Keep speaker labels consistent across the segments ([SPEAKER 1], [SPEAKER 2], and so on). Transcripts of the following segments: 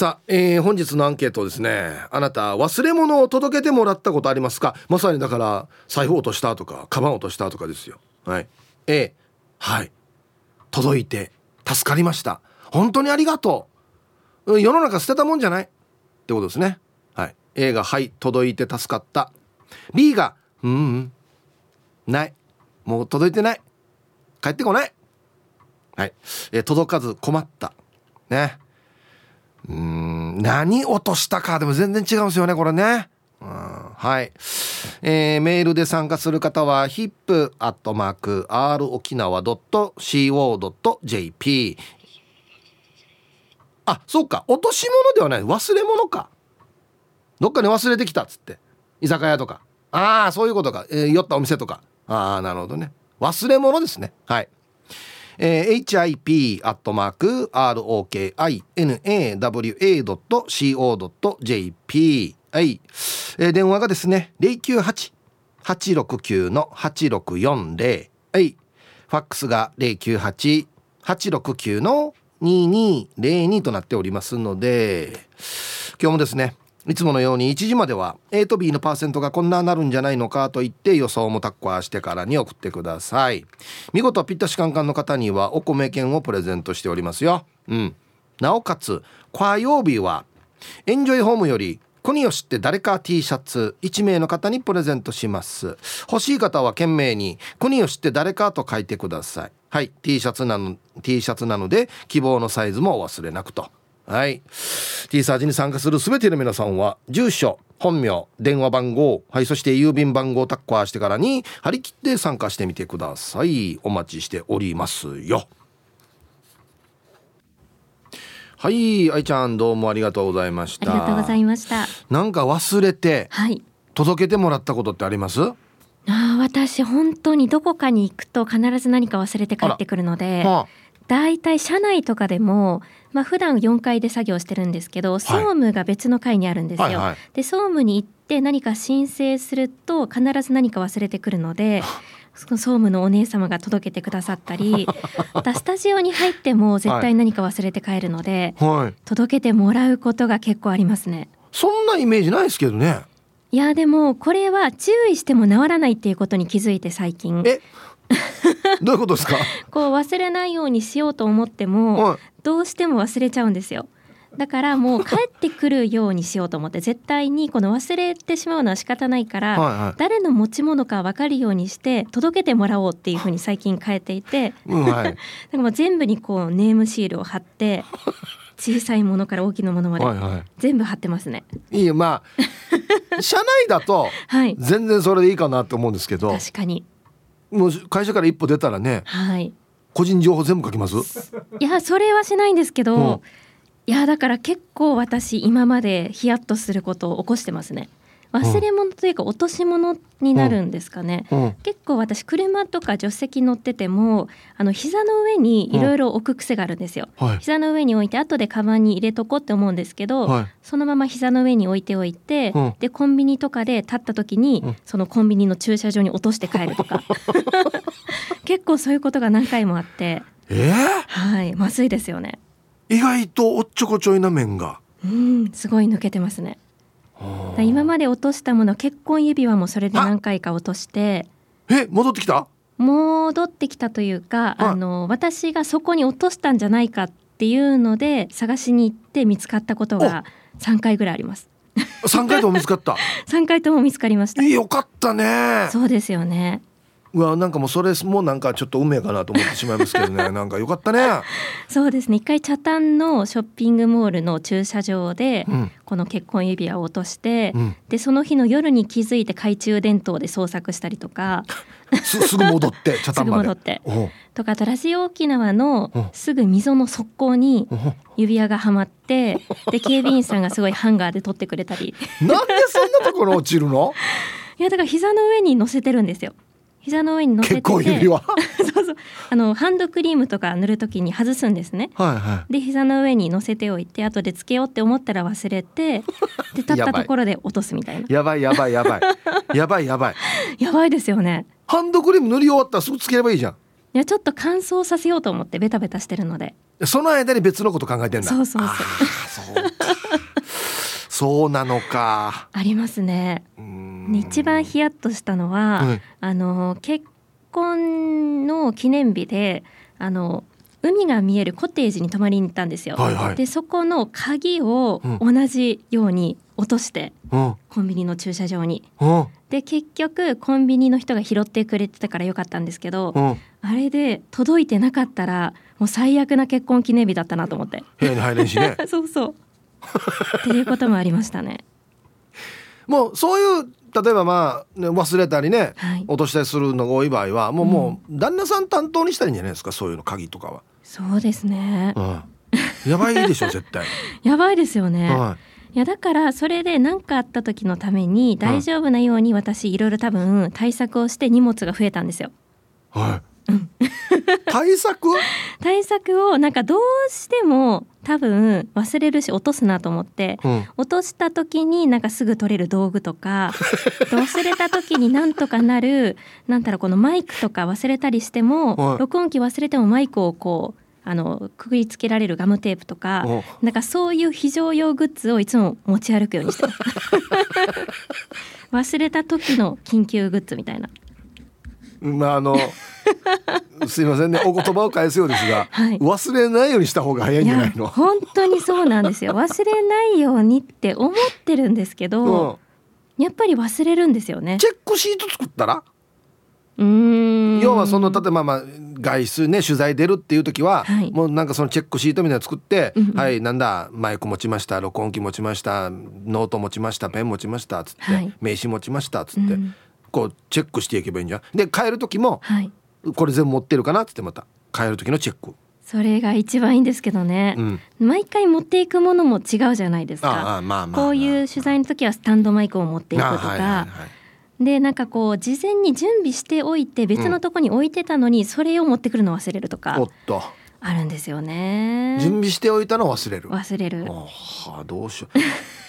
[SPEAKER 1] さあ、えー、本日のアンケートですねあなた忘れ物を届けてもらったことありますか？まさにだから財布落としたとかカバン落としたとかですよ。はい。A はい。届いて助かりました。本当にありがとう。世の中捨てたもんじゃない？ってことですね。はい。A がはい届いて助かった。B がうんうんない。もう届いてない。帰ってこない。はい、えー、届かず困った。ね。うん。何落としたかでも全然違うんですよねこれね。うん。はい、えー、メールで参加する方は hip.r 沖縄 .co.jp あそうか。落とし物ではない。忘れ物か。どっかに忘れてきたっつって。居酒屋とか。ああそういうことか、えー、酔ったお店とか。ああなるほどね。忘れ物ですね。はい。えー、hip.rokinawa.co.jp はい、えー、電話がですね098-869-8640はい。ファックスが098-869の2202となっておりますので今日もですねいつものように1時までは A と B のパーセントがこんななるんじゃないのかと言って予想もタッコアしてからに送ってください。見事ピッタシカンカンの方にはお米券をプレゼントしておりますよ。うん。なおかつ火曜日はエンジョイホームより国吉って誰か T シャツ1名の方にプレゼントします。欲しい方は懸命に国吉って誰かと書いてください。はい。T シャツなの T シャツなので希望のサイズもお忘れなくと。はい。T サージに参加する全ての皆さんは住所本名電話番号はいそして郵便番号をタッカーしてからに張り切って参加してみてください。お待ちしておりますよ。はい愛ちゃんどうもありがとうございました。
[SPEAKER 2] ありがとうございました。
[SPEAKER 1] なんか忘れて、
[SPEAKER 2] はい、
[SPEAKER 1] 届けてもらったことってあります？
[SPEAKER 2] あ私本当にどこかに行くと必ず何か忘れて帰ってくるので、はあ、だいたい車内とかでもまあ普段4階で作業してるんですけど、総務が別の階にあるんですよ。はいはい。はい、で総務に行って何か申請すると必ず何か忘れてくるので。その総務のお姉様が届けてくださったり またスタジオに入っても絶対何か忘れて帰るので、はい、届けてもらうことが結構ありますね。
[SPEAKER 1] そんなイメージないですけどね。
[SPEAKER 2] いやでもこれは注意しても治らないっていうことに気づいて最近。
[SPEAKER 1] え？どういうことですか？
[SPEAKER 2] こう忘れないようにしようと思っても、どうしても忘れちゃうんですよ。だからもう 帰ってくるようにしようと思って絶対にこの忘れてしまうのは仕方ないから、はいはい、誰の持ち物か分かるようにして届けてもらおうっていうふうに最近変えていて、うんはい、だからもう全部にこうネームシールを貼って 小さいものから大きなものまで、全部貼ってますね。
[SPEAKER 1] いいよ。まあ社内だと全然それでいいかなと思うんですけど、
[SPEAKER 2] 確かに。
[SPEAKER 1] もう会社から一歩出たらね、はい、個人情報全部書きます？
[SPEAKER 2] いやそれはしないんですけど、うん、いやだから結構私今までヒヤッとすることを起こしてますね。忘れ物というか落とし物になるんですかね、うん。うん、結構私車とか助手席乗っててもあの膝の上にいろいろ置く癖があるんですよ、うんはい、膝の上に置いて後でカバンに入れとこうって思うんですけど、はい、そのまま膝の上に置いておいて、でコンビニとかで立った時に、そのコンビニの駐車場に落として帰るとか。結構そういうことが何回もあって。
[SPEAKER 1] えー、
[SPEAKER 2] はい。まずいですよね。
[SPEAKER 1] 意外とおっちょこちょいな面が。
[SPEAKER 2] うん。すごい抜けてますね今まで落としたもの結婚指輪もそれで何回か落として
[SPEAKER 1] え戻ってきた？
[SPEAKER 2] 戻ってきたというかあの私がそこに落としたんじゃないかっていうので探しに行って見つかったことが3回ぐらいあります。
[SPEAKER 1] 3回とも見つかった？
[SPEAKER 2] 3回とも見つかりました。
[SPEAKER 1] よかったね。
[SPEAKER 2] そうですよね
[SPEAKER 1] うわなんかもうそれもなんかちょっと運命かなと思ってしまいますけどね。なんかよかったね。
[SPEAKER 2] そうですね。一回茶炭のショッピングモールの駐車場で、この結婚指輪を落として、うん、でその日の夜に気づいて懐中電灯で捜索したりとか。
[SPEAKER 1] すすぐ戻って 茶炭まで。
[SPEAKER 2] すぐ戻って。とかあとラジオ沖縄のすぐ溝の側溝に指輪がはまってで警備員さんがすごいハンガーで取ってくれたり。
[SPEAKER 1] なんでそんなところ落ちるの？
[SPEAKER 2] いやだから膝の上に乗せてるんですよ膝の上に乗せて
[SPEAKER 1] て。そう
[SPEAKER 2] そう。あのハンドクリームとか塗るときに外すんですね、はいはい、で膝の上に乗せておいて後でつけようって思ったら忘れて で立ったところで落とすみたいな。
[SPEAKER 1] やばいやばいやばい。やばい やばい。
[SPEAKER 2] やばいですよね。
[SPEAKER 1] ハンドクリーム塗り終わったらすぐつければいいじゃん。
[SPEAKER 2] いやちょっと乾燥させようと思ってベタベタしてるので。
[SPEAKER 1] その間に別のこと考えてんだ。
[SPEAKER 2] そうそうそう。
[SPEAKER 1] そうかそうなのか。
[SPEAKER 2] ありますね。一番ヒヤッとしたのは、
[SPEAKER 1] はい。
[SPEAKER 2] あの結婚の記念日であの海が見えるコテージに泊まりに行ったんですよ。
[SPEAKER 1] はいはい。
[SPEAKER 2] でそこの鍵を
[SPEAKER 1] うん。
[SPEAKER 2] 同じように落として、
[SPEAKER 1] うん。
[SPEAKER 2] コンビニの駐車場に。
[SPEAKER 1] うん。
[SPEAKER 2] で結局コンビニの人が拾ってくれてたからよかったんですけど、
[SPEAKER 1] うん。
[SPEAKER 2] あれで届いてなかったらもう最悪な結婚記念日だったなと思って。
[SPEAKER 1] 部屋に入れんしね。
[SPEAKER 2] そうそう。っていうこともありましたね。
[SPEAKER 1] もうそういう例えばまあ、ね、忘れたりね
[SPEAKER 2] はい。
[SPEAKER 1] 落としたりするのが多い場合はもう、もう旦那さん担当にしたらいいんじゃないですかそういうの鍵とかは、
[SPEAKER 2] そうですね。
[SPEAKER 1] うん、やばいでしょ絶対、
[SPEAKER 2] やばいですよね。
[SPEAKER 1] はい
[SPEAKER 2] やだからそれで何かあった時のために大丈夫なように私いろいろ多分対策をして荷物が増えたんですよ。
[SPEAKER 1] い、はい、対策
[SPEAKER 2] 対策をなんかどうしても多分忘れるし落とすなと思って
[SPEAKER 1] うん。
[SPEAKER 2] 落とした時になんかすぐ取れる道具とか 忘れた時になんとかなるなんだろうこのマイクとか忘れたりしても、
[SPEAKER 1] はい。
[SPEAKER 2] 録音機忘れてもマイクをこうあのくくりつけられるガムテープとか、
[SPEAKER 1] う。ん
[SPEAKER 2] なんかそういう非常用グッズをいつも持ち歩くようにしてます 忘れた時の緊急グッズみたいな
[SPEAKER 1] まああの すいませんね。お言葉を返すようですが、
[SPEAKER 2] はい。
[SPEAKER 1] 忘れないようにした方が早いんじゃないの？
[SPEAKER 2] 本当にそうなんですよ。忘れないようにって思ってるんですけど、
[SPEAKER 1] うん、
[SPEAKER 2] やっぱり忘れるんですよね。
[SPEAKER 1] チェックシート作ったら？
[SPEAKER 2] うーん。
[SPEAKER 1] 要はその例えばまあ外出ね取材出るっていう時は、
[SPEAKER 2] はい。
[SPEAKER 1] もうなんかそのチェックシートみたいなの作って「
[SPEAKER 2] うんうん。
[SPEAKER 1] はいなんだマイク持ちました録音機持ちましたノート持ちましたペン持ちました」つって、
[SPEAKER 2] はい。
[SPEAKER 1] 名刺持ちました」つって、
[SPEAKER 2] うん
[SPEAKER 1] こうチェックしていけばいいんじゃん。で帰る時も
[SPEAKER 2] はい。
[SPEAKER 1] これ全部持ってるかなってまた。帰る時のチェック。
[SPEAKER 2] それが一番いいんですけどね。
[SPEAKER 1] う、ん、
[SPEAKER 2] 毎回持っていくものも違うじゃないです
[SPEAKER 1] あ
[SPEAKER 2] かこういう取材の時はスタンドマイクを持っていくと
[SPEAKER 1] あはいはい
[SPEAKER 2] でなんかこう事前に準備しておいて別のとこに置いてたのにそれを持ってくるの忘れると
[SPEAKER 1] お
[SPEAKER 2] か
[SPEAKER 1] っと。
[SPEAKER 2] あるんですよね。
[SPEAKER 1] 準備しておいたのを忘れる。
[SPEAKER 2] 忘れる。
[SPEAKER 1] はあどうしよ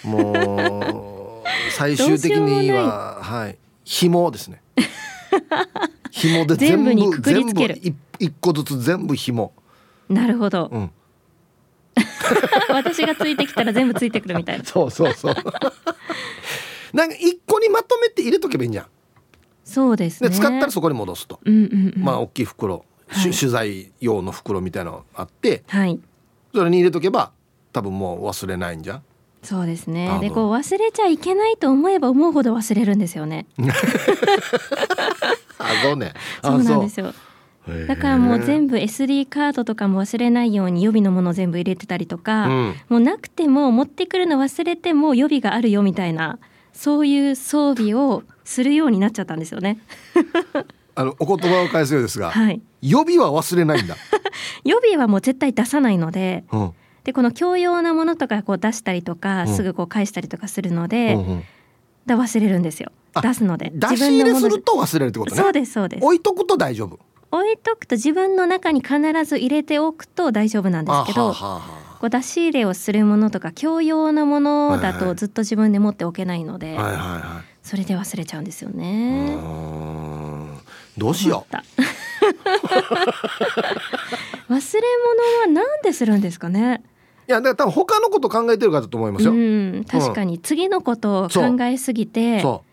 [SPEAKER 1] う。もう 最終的にははい紐ですね。紐で全部
[SPEAKER 2] 全部にくくりつける。
[SPEAKER 1] 一一個ずつ全部紐。
[SPEAKER 2] なるほど。
[SPEAKER 1] うん。
[SPEAKER 2] 私がついてきたら全部ついてくるみたいな。
[SPEAKER 1] そうそうそう。なんか一個にまとめて入れとけばいいんじゃん。
[SPEAKER 2] そうですね。
[SPEAKER 1] で使ったらそこに戻すと、
[SPEAKER 2] うんうんうん。
[SPEAKER 1] まあ大きい袋、
[SPEAKER 2] はい。
[SPEAKER 1] 取材用の袋みたいなのあって。
[SPEAKER 2] はい。
[SPEAKER 1] それに入れとけば多分もう忘れないんじゃん
[SPEAKER 2] そうです
[SPEAKER 1] 多
[SPEAKER 2] ね
[SPEAKER 1] 分
[SPEAKER 2] でこう忘れちゃいけないと思えば思うほど忘れるんですよね。
[SPEAKER 1] あそうね。あ
[SPEAKER 2] そう。なんですよ。だからもう
[SPEAKER 1] 部
[SPEAKER 2] 全部 SD カードとかも忘れないように予備のものを全部入れてたりとか、
[SPEAKER 1] うん。
[SPEAKER 2] もうなくても持ってくるの忘れても予備があるよみたいなそういう装備をするようになっちゃったんですよね。
[SPEAKER 1] あのお言葉を返すようですが、
[SPEAKER 2] はい、
[SPEAKER 1] 予備は忘れないんだ。
[SPEAKER 2] 予備はもう絶対出さないので
[SPEAKER 1] うん
[SPEAKER 2] でこの共用なものとかこう出したりとか、
[SPEAKER 1] うん。
[SPEAKER 2] すぐこう返したりとかするので、
[SPEAKER 1] うんうん。
[SPEAKER 2] だ忘れるんですよ。
[SPEAKER 1] あ
[SPEAKER 2] 出すので。
[SPEAKER 1] 出し入れすると忘れるってことね。
[SPEAKER 2] そうですそうで。す
[SPEAKER 1] 置いとくと大丈夫。
[SPEAKER 2] 置いとくと自分の中に必ず入れておくと大丈夫なんですけどこう出し入れをするものとか共用なものだとずっと自分で持っておけないので、
[SPEAKER 1] あはいはいは
[SPEAKER 2] それで忘れちゃうんですよね。
[SPEAKER 1] どうしよ
[SPEAKER 2] 困った。忘れ物はなんでするんですかね。
[SPEAKER 1] う。いやだから多分他のこと考えてるからだと思いますよ。
[SPEAKER 2] うん、確かに次のことを考えすぎて、そう。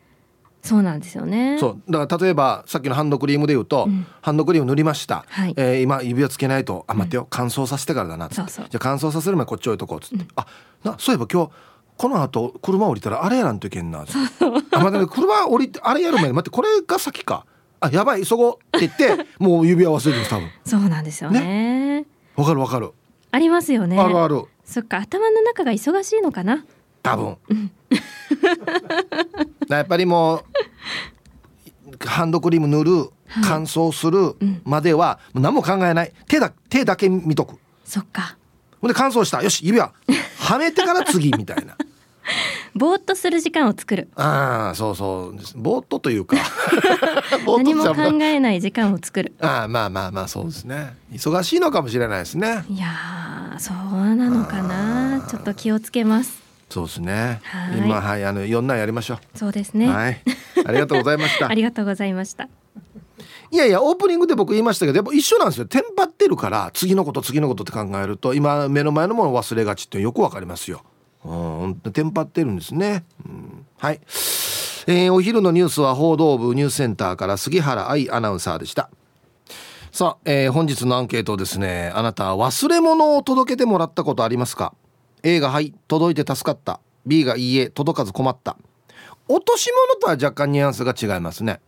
[SPEAKER 1] そ
[SPEAKER 2] なんですよね。
[SPEAKER 1] うそう。だから例えばさっきのハンドクリームで言うと、
[SPEAKER 2] うん。
[SPEAKER 1] ハンドクリーム塗りました。
[SPEAKER 2] はい。
[SPEAKER 1] えー今指輪つけないとあ待ってよ、乾燥させてからだな
[SPEAKER 2] そうそう。
[SPEAKER 1] じゃあ乾燥させる前にこっち置いとこうっつって、あなそういえば今日この後車降りたらあれやらんといけんなっつってあ待って車降りてあれやる前に待ってこれが先か。あやばい急ごうって言って もう指輪忘れてる多分。
[SPEAKER 2] そうなんですよね。
[SPEAKER 1] わかるわかる、
[SPEAKER 2] ありますよね。
[SPEAKER 1] あるある。
[SPEAKER 2] そっか頭の中が忙しいのかな。
[SPEAKER 1] 多分。やっぱりもうハンドクリーム塗る
[SPEAKER 2] はい。
[SPEAKER 1] 乾燥する
[SPEAKER 2] うん。
[SPEAKER 1] まではもう何も考えない。手だ手だけ見とく。
[SPEAKER 2] そっか。
[SPEAKER 1] ほんで乾燥した。よし指輪。はめてから次みたいな
[SPEAKER 2] ぼーっとする時間を作る。
[SPEAKER 1] ああそうそうぼーっとというか
[SPEAKER 2] 何も考えない時間を作る。
[SPEAKER 1] ああまあまあまあそうですね忙しいのかもしれないですね
[SPEAKER 2] いやーそうなのかな。ちょっと気をつけます。
[SPEAKER 1] そうですね
[SPEAKER 2] はい
[SPEAKER 1] 今はいあの4難やりましょう、
[SPEAKER 2] そうですね。
[SPEAKER 1] はいありがとうございました
[SPEAKER 2] ありがとうございました。
[SPEAKER 1] いやいやオープニングで僕言いましたけどやっぱ一緒なんですよテンパってるから次のこと次のことって考えると今目の前のものを忘れがちってよくわかりますようんテンパってるんですね、うん、はい、えー、お昼のニュースは報道部ニュースセンターから杉原愛アナウンサーでした。さあ、えー、本日のアンケートですねあなた忘れ物を届けてもらったことありますか？A がはい届いて助かった。B がいいえ届かず困った。落とし物とは若干ニュアンスが違いますね。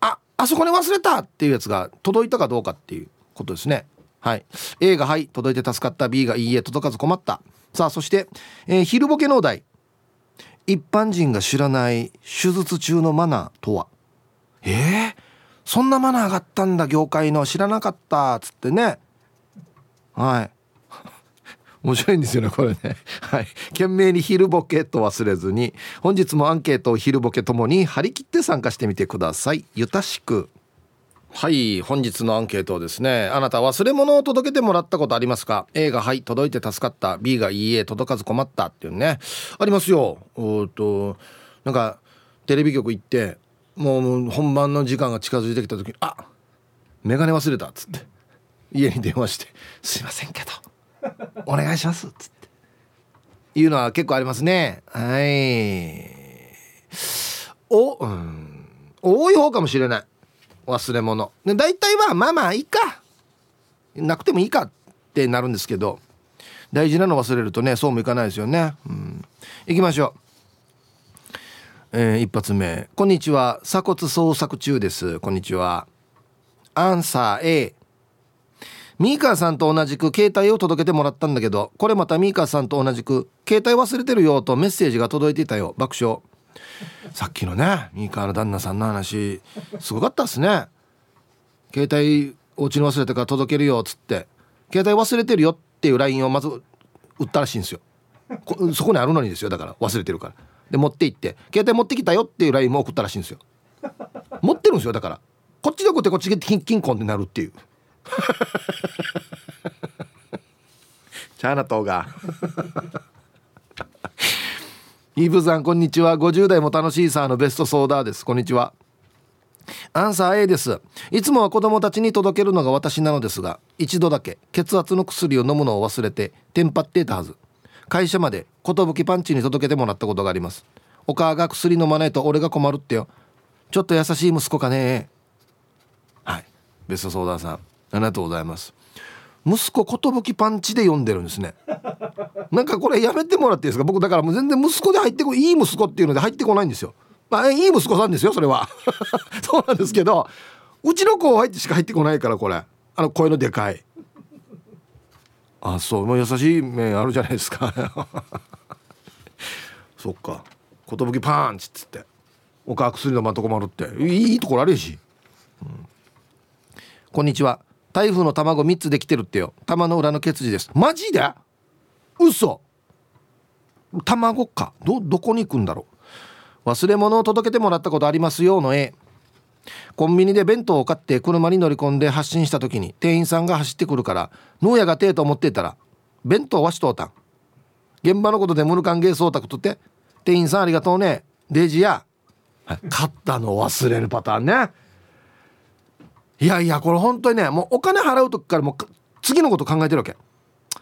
[SPEAKER 1] ああそこに忘れた！っていうやつが届いたかどうかっていうことですね。はい。A がはい届いて助かった。B がいいえ届かず困った。さあそして、えー、昼ボケのお題。一般人が知らない手術中のマナーとは？えー、そんなマナーがあったんだ業界の知らなかったっつってね。はい。面白いんですよねこれね。はい。懸命に昼ボケと忘れずに本日もアンケートを昼ボケともに張り切って参加してみてください。ゆたしく。はい本日のアンケートですねあなた忘れ物を届けてもらったことありますか？A がはい届いて助かった。B がいいえ届かず困ったっていうね。ありますよ。おっとなんかテレビ局行ってもう本番の時間が近づいてきた時に「あ眼鏡忘れた」っつって家に電話して「すいませんけどお願いします」っつっていうのは結構ありますね。はい。お、うん、多い方かもしれない。忘れ物。で大体はまあまあいいか。なくてもいいかってなるんですけど大事なの忘れるとねそうもいかないですよね、うん、行きましょう。えー、一発目。こんにちは。鎖骨捜索中です。こんにちは。アンサー A ミーカーさんと同じく携帯を届けてもらったんだけどこれまたミーカーさんと同じく携帯忘れてるよとメッセージが届いていたよ。爆笑。さっきのねミーカーの旦那さんの話すごかったっすね。携帯お家に忘れてから届けるよっつって。携帯忘れてるよっていう LINE をまず売ったらしいんですよ。そこにあるのにですよだから忘れてるから。で持って行って。携帯持ってきたよっていう LINE も送ったらしいんですよ。持ってるんですよだから。こっちで送ってこっちでキンキンコンってなるっていう。チャーナ島が。イブさんこんにちは。50代も楽しいさのベストソーダーです。こんにちは。アンサー A です。いつもは子供たちに届けるのが私なのですが一度だけ血圧の薬を飲むのを忘れてテンパっていたはず。会社まで寿パンチに届けてもらったことがあります。お母が薬飲まないと俺が困るってよ。ちょっと優しい息子かね。はい。ベスト相談さんありがとうございます。息子寿パンチで読んでるんですね。なんかこれやめてもらっていいですか？僕だからもう全然息子で入ってこいい息子っていうので入ってこないんですよ。まあいい息子さんですよそれは。そうなんですけどうちの子入ってしか入ってこないからこれ。あの声のでかい。あそうもう優しい面あるじゃないですか。そっか。寿パンチっつって。おか薬のまとこまるって。いいところあるし、うん、こんにちは。台風の卵3つできてるってよ。玉の裏の血字です。マジで？嘘。卵か。どどこに行くんだろう。忘れ物を届けてもらったことありますよの絵。コンビニで弁当を買って車に乗り込んで発進した時に店員さんが走ってくるから農家がてえと思ってたら弁当はしとうたん。現場のことでムルカンゲーソータクとって店員さんありがとうね。デジや、買ったの忘れるパターンね。いやいやこれ本当にねもうお金払う時からもう次のこと考えてるわけ。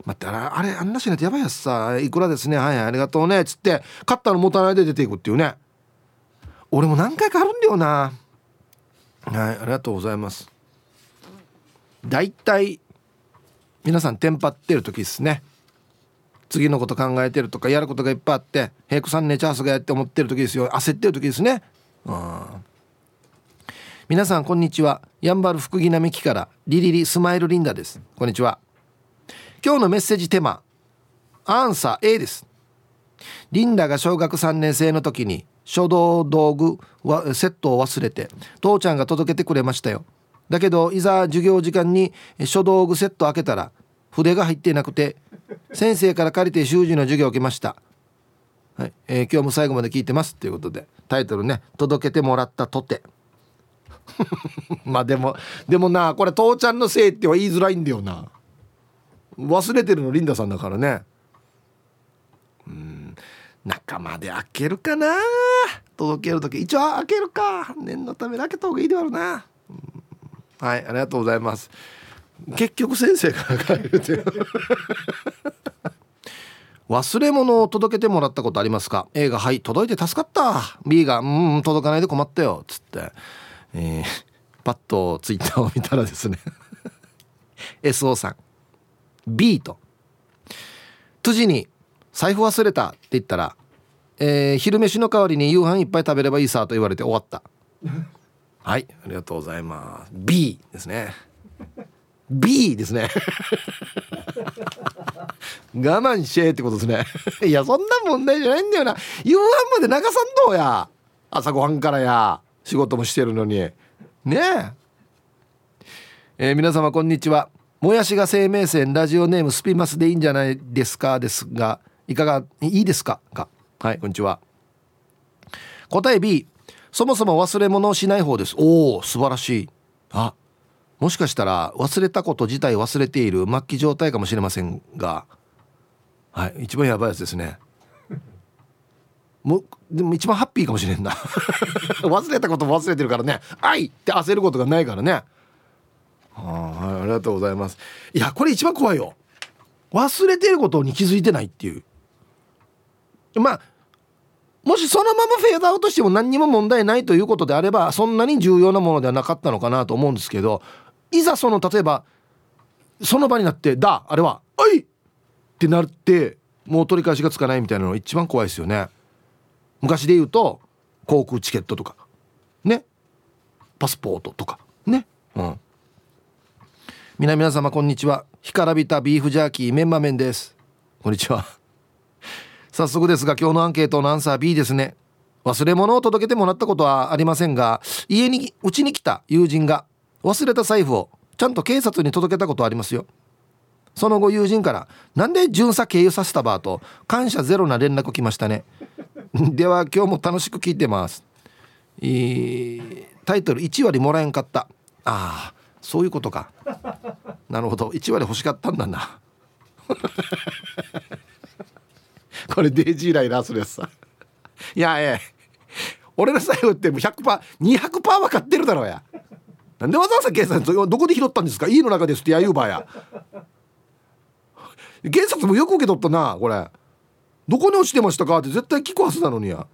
[SPEAKER 1] 待ってあれあんなしないとやばいやつさいくらですねはいありがとうねっつって買ったの持たないで出ていくっていうね。俺も何回かあるんだよな。はいありがとうございます。だいたい皆さんテンパってる時ですね。次のこと考えてるとかやることがいっぱいあって平子さん寝ちゃうすがやって思ってる時ですよ。焦ってる時ですね。うん皆さんこんにちは。やんばる福木並木からリリリスマイルリンダです。こんにちは。今日のメッセージテーマアンサー A です。リンダが小学3年生の時に書道道具はセットを忘れて父ちゃんが届けてくれましたよ。だけどいざ授業時間に書道具セット開けたら筆が入っていなくて先生から借りて習字の授業を受けました、はい。えー、今日も最後まで聞いてますということでタイトルね「届けてもらったとて」まあでもでもなこれ父ちゃんのせいっては言いづらいんだよな。忘れてるのリンダさんだからね。うん。中まで開けるかな？届ける時。一応開けるか。念のため開けた方がいいであるな、うん、はいありがとうございます。結局先生から帰るって 忘れ物を届けてもらったことありますか？A が「はい届いて助かった」B が「うん届かないで困ったよ」っつって、えー、パッとツイッターを見たらですね。SO さん。B と「辻に財布忘れた」って言ったら、えー、昼飯の代わりに夕飯いっぱい食べればいいさ」と言われて終わった。はいありがとうございます。B ですね。B ですね。我慢しえってことですね。いやそんな問題じゃないんだよな。夕飯まで流さんどうや。朝ごはんからや。仕事もしてるのに。ねえ。えー、皆様こんにちはもやしが生命線ラジオネームスピマスでいいんじゃないですか？ですがいかがいいですか？か。はいこんにちは。答え B そもそも忘れ物をしない方です。おお素晴らしい。あもしかしたら忘れたこと自体忘れている末期状態かもしれませんが。はい一番やばいやつですね。もでも一番ハッピーかもしれんな。忘れたことも忘れてるからね「愛!」って焦ることがないからね。はいありがとうございます。いやこれ一番怖いよ。忘れてることに気づいてないっていう。まあもしそのままフェードアウトしても何にも問題ないということであればそんなに重要なものではなかったのかなと思うんですけどいざその例えばその場になって「だあれは「おい!」ってなってもう取り返しがつかないみたいなの一番怖いですよね。昔で言うと航空チケットとか。ね。パスポートとか。皆皆様こんにちは。干からびたビーフジャーキーメンマ麺です。こんにちは。早速ですが今日のアンケートのアンサー B ですね。忘れ物を届けてもらったことはありませんが家にうちに来た友人が忘れた財布をちゃんと警察に届けたことありますよ。その後友人から「なんで巡査経由させたば?」と感謝ゼロな連絡来ましたね。では今日も楽しく聞いてます。タイトル1割もらえんかった。ああそういうことか。なるほど。1割欲しかったんだな。これデイジーライラーするやつさいやええ。俺の財布ってもう 100%200% 分かってるだろうや。なんでわざわざ警察どこで拾ったんですか？家の中ですってやゆうばや。警察もよく受け取ったなこれ。どこに落ちてましたか？って絶対聞くはずなのにや。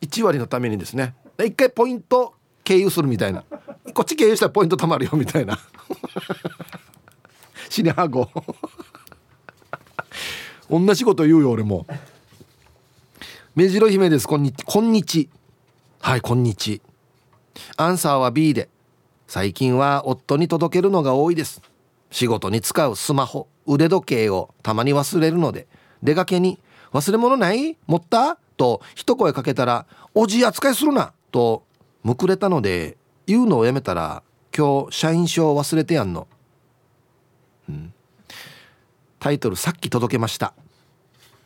[SPEAKER 1] 1割のためにですね。一回ポイント経由するみたいな。こっち経由したらポイント貯まるよみたいな。死にはご同じこと言うよ俺も。目白姫です。こんにこんにち。はいこんにち。アンサーは B で。最近は夫に届けるのが多いです。仕事に使うスマホ腕時計をたまに忘れるので。出かけに「忘れ物ない？持った?」と一声かけたら「おじ扱いするな」とむくれたので言うのをやめたら今日社員証忘れてやんの、うん、タイトルさっき届けました。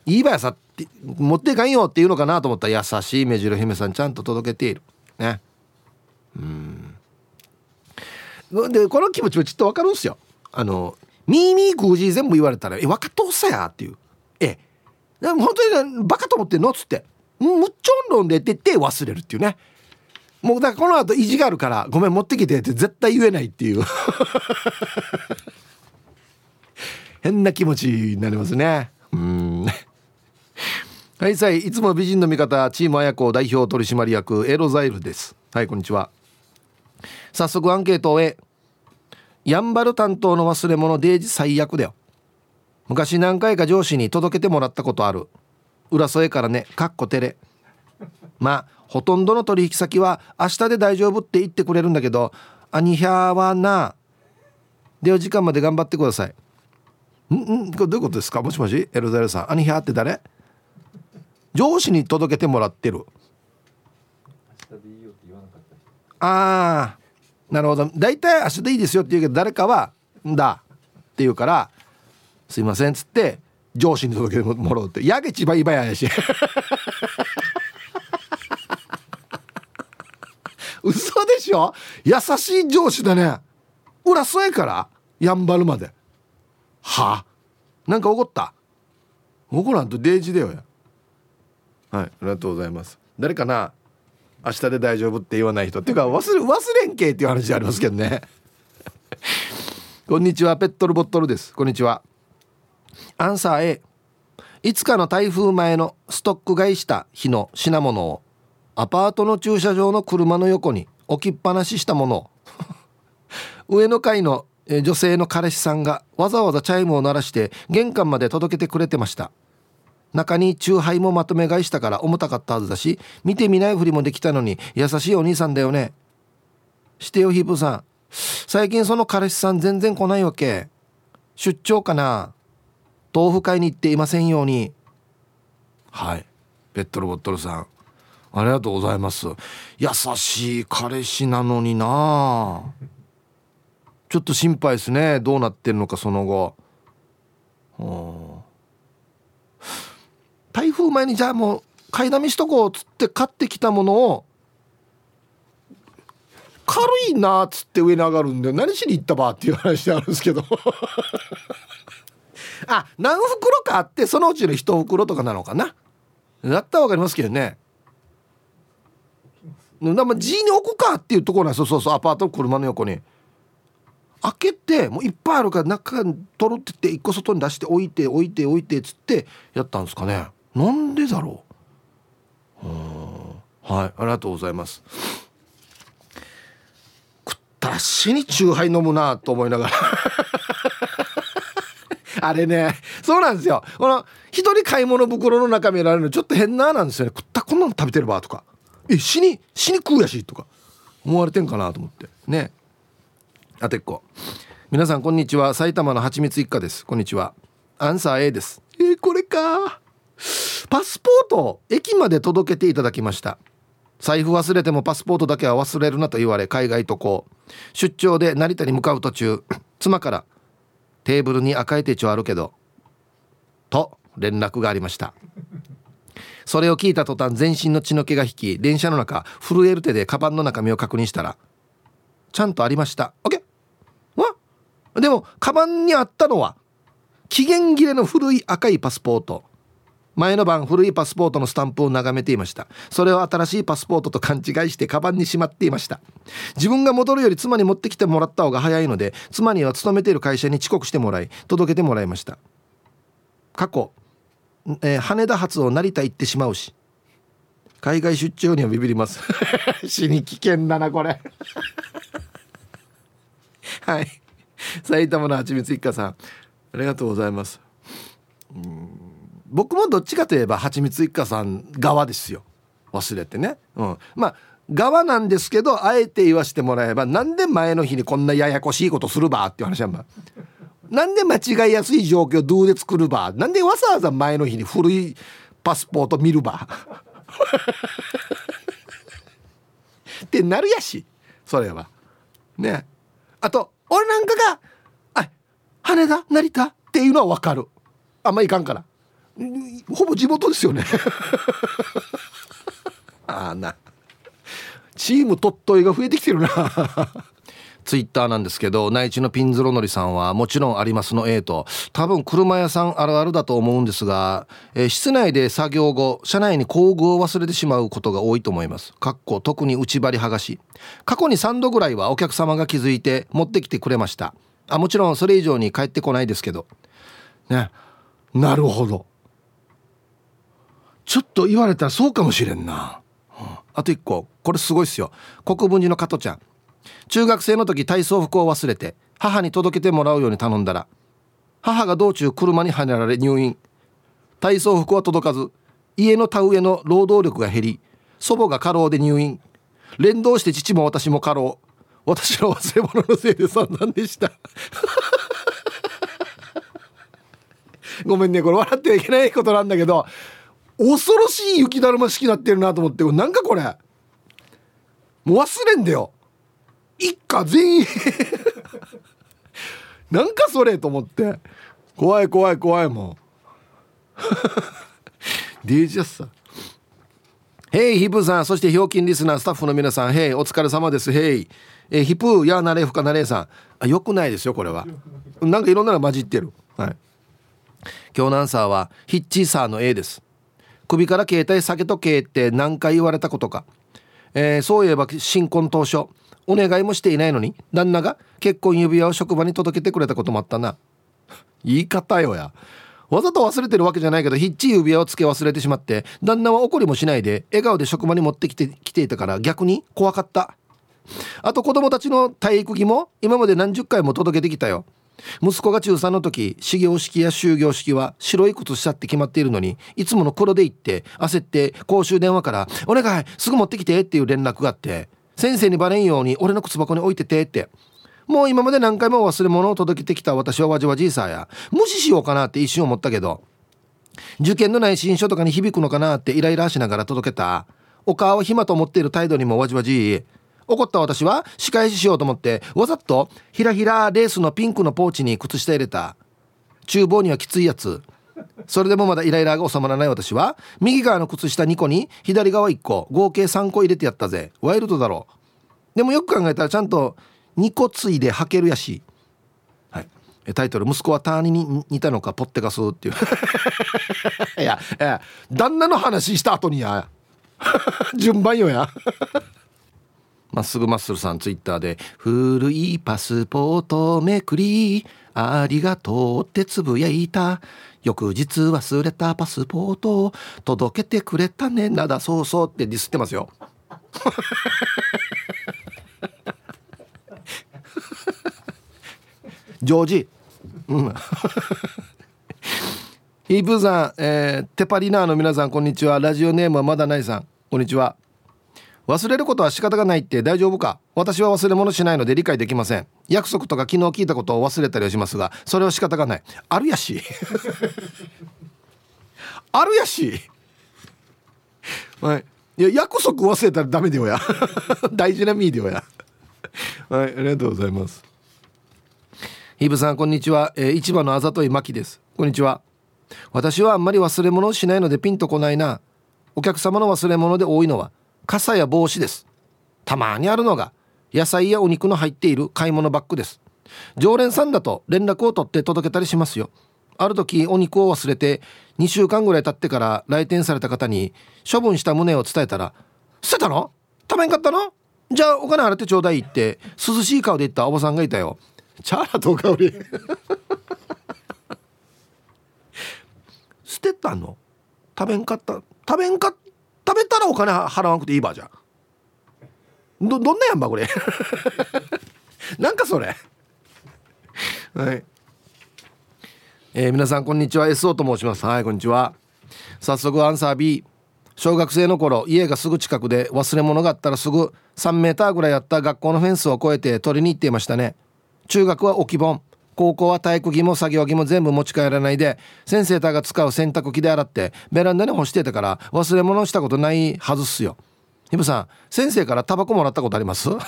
[SPEAKER 1] いいばやさって持っていかんよって言うのかなと思ったら優しい目白姫さんちゃんと届けている。ね。うん。でこの気持ちもちょっと分かるんすよ。あのミーミーグージー全部言われたら「え分かっとっさや」っていう「えでも本当にバカと思ってんの?」っつって「むっちょんろんで」って言って忘れるっていうね。もうだからこの後意地があるから「ごめん持ってきて」って絶対言えないっていう。変な気持ちになりますね。うん。はいさいいつも美人の味方チーム綾子代表取締役エロザイルです。はいこんにちは。早速アンケートを終えやんばる担当の忘れ物デージ最悪だよ。昔何回か上司に届けてもらったことある。裏添えからねかっこてれ。まあほとんどの取引先は明日で大丈夫って言ってくれるんだけどアニヒャーはな。では時間まで頑張ってください。んんこれどういうことですか？もしもし？エルザエルさん。アニヒャーって誰？上司に届けてもらってる。ああなるほど。大体明日でいいですよって言うけど誰かは「んだ」って言うから「すいません」っつって上司に届けてもらうって。やげちばいばややし。嘘でしょ？優しい上司だね。裏添えから？やんばるまで。は？あなんか怒った？怒らんとデージだよや。はいありがとうございます。誰かな？明日で大丈夫って言わない人っていうか忘れ忘れんけっていう話ありますけどね。こんにちはペットルボットルです。こんにちは。アンサー A いつかの台風前のストック買いした日の品物を。アパートの駐車場の車の横に置きっぱなししたもの。上の階の女性の彼氏さんがわざわざチャイムを鳴らして玄関まで届けてくれてました。中にチューハイもまとめ買いしたから重たかったはずだし見てみないふりもできたのに優しいお兄さんだよね。してよヒープさん。最近その彼氏さん全然来ないわけ。出張かな？豆腐買いに行っていませんように。はい。ペットルボットルさん。ありがとうございます。優しい彼氏なのにな。ちょっと心配ですね。どうなってるのかその後。台風前にじゃあもう買いだめしとこうっつって買ってきたものを軽いなっつって上に上がるんで何しに行ったばっていう話あるんですけど。あ何袋かあってそのうちの1袋とかなのかな。だったら分かりますけどね。だま G に置くかっていうところなんですよ。そうそう。アパートの車の横に。開けてもういっぱいあるから中取るって言って1個外に出して置いて置いて置いてっつってやったんですかね。なんでだろう。はい。ありがとうございます。食ったらしにチューハイ飲むなと思いながら。あれね。そうなんですよ。この一人買い物袋の中見られるのちょっと変ななんですよね。食ったこんなの食べてるばとか。え死に死に食うやしとか思われてんかなと思って。ね。あてっこ皆さんこんにちは。埼玉のはちみつ一家です。こんにちは。アンサー A です。えー、これか。パスポート駅まで届けていただきました。財布忘れてもパスポートだけは忘れるなと言われ海外渡航。出張で成田に向かう途中妻からテーブルに赤い手帳あるけどと連絡がありました。それを聞いた途端全身の血の気が引き電車の中震える手でカバンの中身を確認したらちゃんとありました。OK わ。でもカバンにあったのは期限切れの古い赤いパスポート。前の晩古いパスポートのスタンプを眺めていました。それを新しいパスポートと勘違いしてカバンにしまっていました。自分が戻るより妻に持ってきてもらった方が早いので妻には勤めている会社に遅刻してもらい届けてもらいました。過去、えー、羽田発を成田行ってしまうし。海外出張にはビビります。死に危険だなこれ。はい。埼玉のはちみつ一家さん。ありがとうございます。うん。僕もどっちかといえばはちみつ一家さん側ですよ。忘れてね、うん、まあ側なんですけどあえて言わしてもらえばなんで前の日にこんなややこしいことするばっていう話なんだなんで間違いやすい状況どうで作るば？なんでわざわざ前の日に古いパスポート見るば？ってなるやしそれは。ね。あと俺なんかが「あ羽田成田」っていうのは分かる。あんまいかんから。ほぼ地元ですよね。ああな。チーム鳥取が増えてきてるな。ツイッターなんですけど内地のピンズロのりさんはもちろんありますの。A と多分車屋さんあるあるだと思うんですが、えー、室内で作業後車内に工具を忘れてしまうことが多いと思います。かっこ特に内張り剥がし。過去に3度ぐらいはお客様が気づいて持ってきてくれました。あもちろんそれ以上に帰ってこないですけど。ね。なるほど。ちょっと言われたらそうかもしれんな、うん、あと1個。これすごいっすよ。国分寺の加トちゃん。中学生の時体操服を忘れて母に届けてもらうように頼んだら母が道中車にはねられ入院。体操服は届かず家の田植えの労働力が減り祖母が過労で入院。連動して父も私も過労。私の忘れ物のせいで散々でした。ごめんねこれ笑ってはいけないことなんだけど恐ろしい雪だるま式になってるなと思ってなんかこれもう忘れんだよ。一家全員。なんかそれと思って。怖い怖い怖いもうデージャスさヘイヒプさん。そしてひょうきんリスナースタッフの皆さん。ヘイお疲れ様です。ヘイえヒプーやなれふかなれさん。あよくないですよこれは。なんかいろんなの混じってる。はい。今日のアンサーはヒッチーサーの A です。首から携帯下げとけって何回言われたことか。えー、そういえば新婚当初。お願いもしていないのに旦那が結婚指輪を職場に届けてくれたこともあったな。言い方よや。わざと忘れてるわけじゃないけどヒッチ指輪をつけ忘れてしまって旦那は怒りもしないで笑顔で職場に持ってきてきていたから逆に怖かった。あと子供たちの体育着も今まで何十回も届けてきたよ。息子が中3の時始業式や終業式は白い靴下って決まっているのにいつもの黒で行って焦って公衆電話から「お願いすぐ持ってきて」っていう連絡があって。先生にバレんように俺の靴箱に置いててって。もう今まで何回も忘れ物を届けてきた私はわじわじいさや。無視しようかなって一瞬思ったけど。受験のない新書とかに響くのかなってイライラしながら届けた。お母は暇と思っている態度にもわじわじい。怒った私は仕返ししようと思ってわざとひらひらレースのピンクのポーチに靴下入れた。厨房にはきついやつ。それでもまだイライラが収まらない私は右側の靴下2個に左側1個合計3個入れてやったぜ。ワイルドだろう。でもよく考えたらちゃんと2個ついで履けるやし、はい、タイトル「息子はターニに似たのかポッテガス」っていう。いやいや旦那の話した後にや。順番よや。まっすぐマッスルさんツイッターで「古いパスポートめくりありがとう」ってつぶやいた。翌日忘れたパスポートを届けてくれたね。なだそうそうってディスってますよ。ジョージ。うん。ヒープーさん、えー、テパリナーの皆さんこんにちは。ラジオネームはまだないさん。こんにちは。忘れることは仕方がないって大丈夫か？私は忘れ物しないので理解できません。約束とか昨日聞いたことを忘れたりはしますがそれは仕方がない。あるやし。あるやし。はい。いや約束忘れたらダメだよや。大事なミーディオや。はいありがとうございます。ヒブさんこんにちは、えー、市場のあざといまきです。こんにちは。私はあんまり忘れ物をしないのでピンとこないな。お客様の忘れ物で多いのは傘や帽子です。たまにあるのが野菜やお肉の入っている買い物バッグです。常連さんだと連絡を取って届けたりしますよ。ある時お肉を忘れて2週間ぐらい経ってから来店された方に処分した旨を伝えたら「捨てたの？食べんかったの？じゃあお金払ってちょうだい」って涼しい顔で言ったおばさんがいたよ。チャーラとか俺 捨てたの？食べんかった？食べんかっ食べたらお金払わなくていいばじゃどどんなやんばこれ。なんかそれ。はい。えー、皆さんこんにちは。SO と申します。はいこんにちは。早速アンサー B 小学生の頃家がすぐ近くで忘れ物があったらすぐ3メーターぐらいあった学校のフェンスを越えて取りに行っていましたね。中学は置き本。高校は体育着も作業着も全部持ち帰らないで先生たが使う洗濯機で洗ってベランダに干してたから忘れ物したことないはずっすよ。ひぶさん先生からタバコもらったことあります？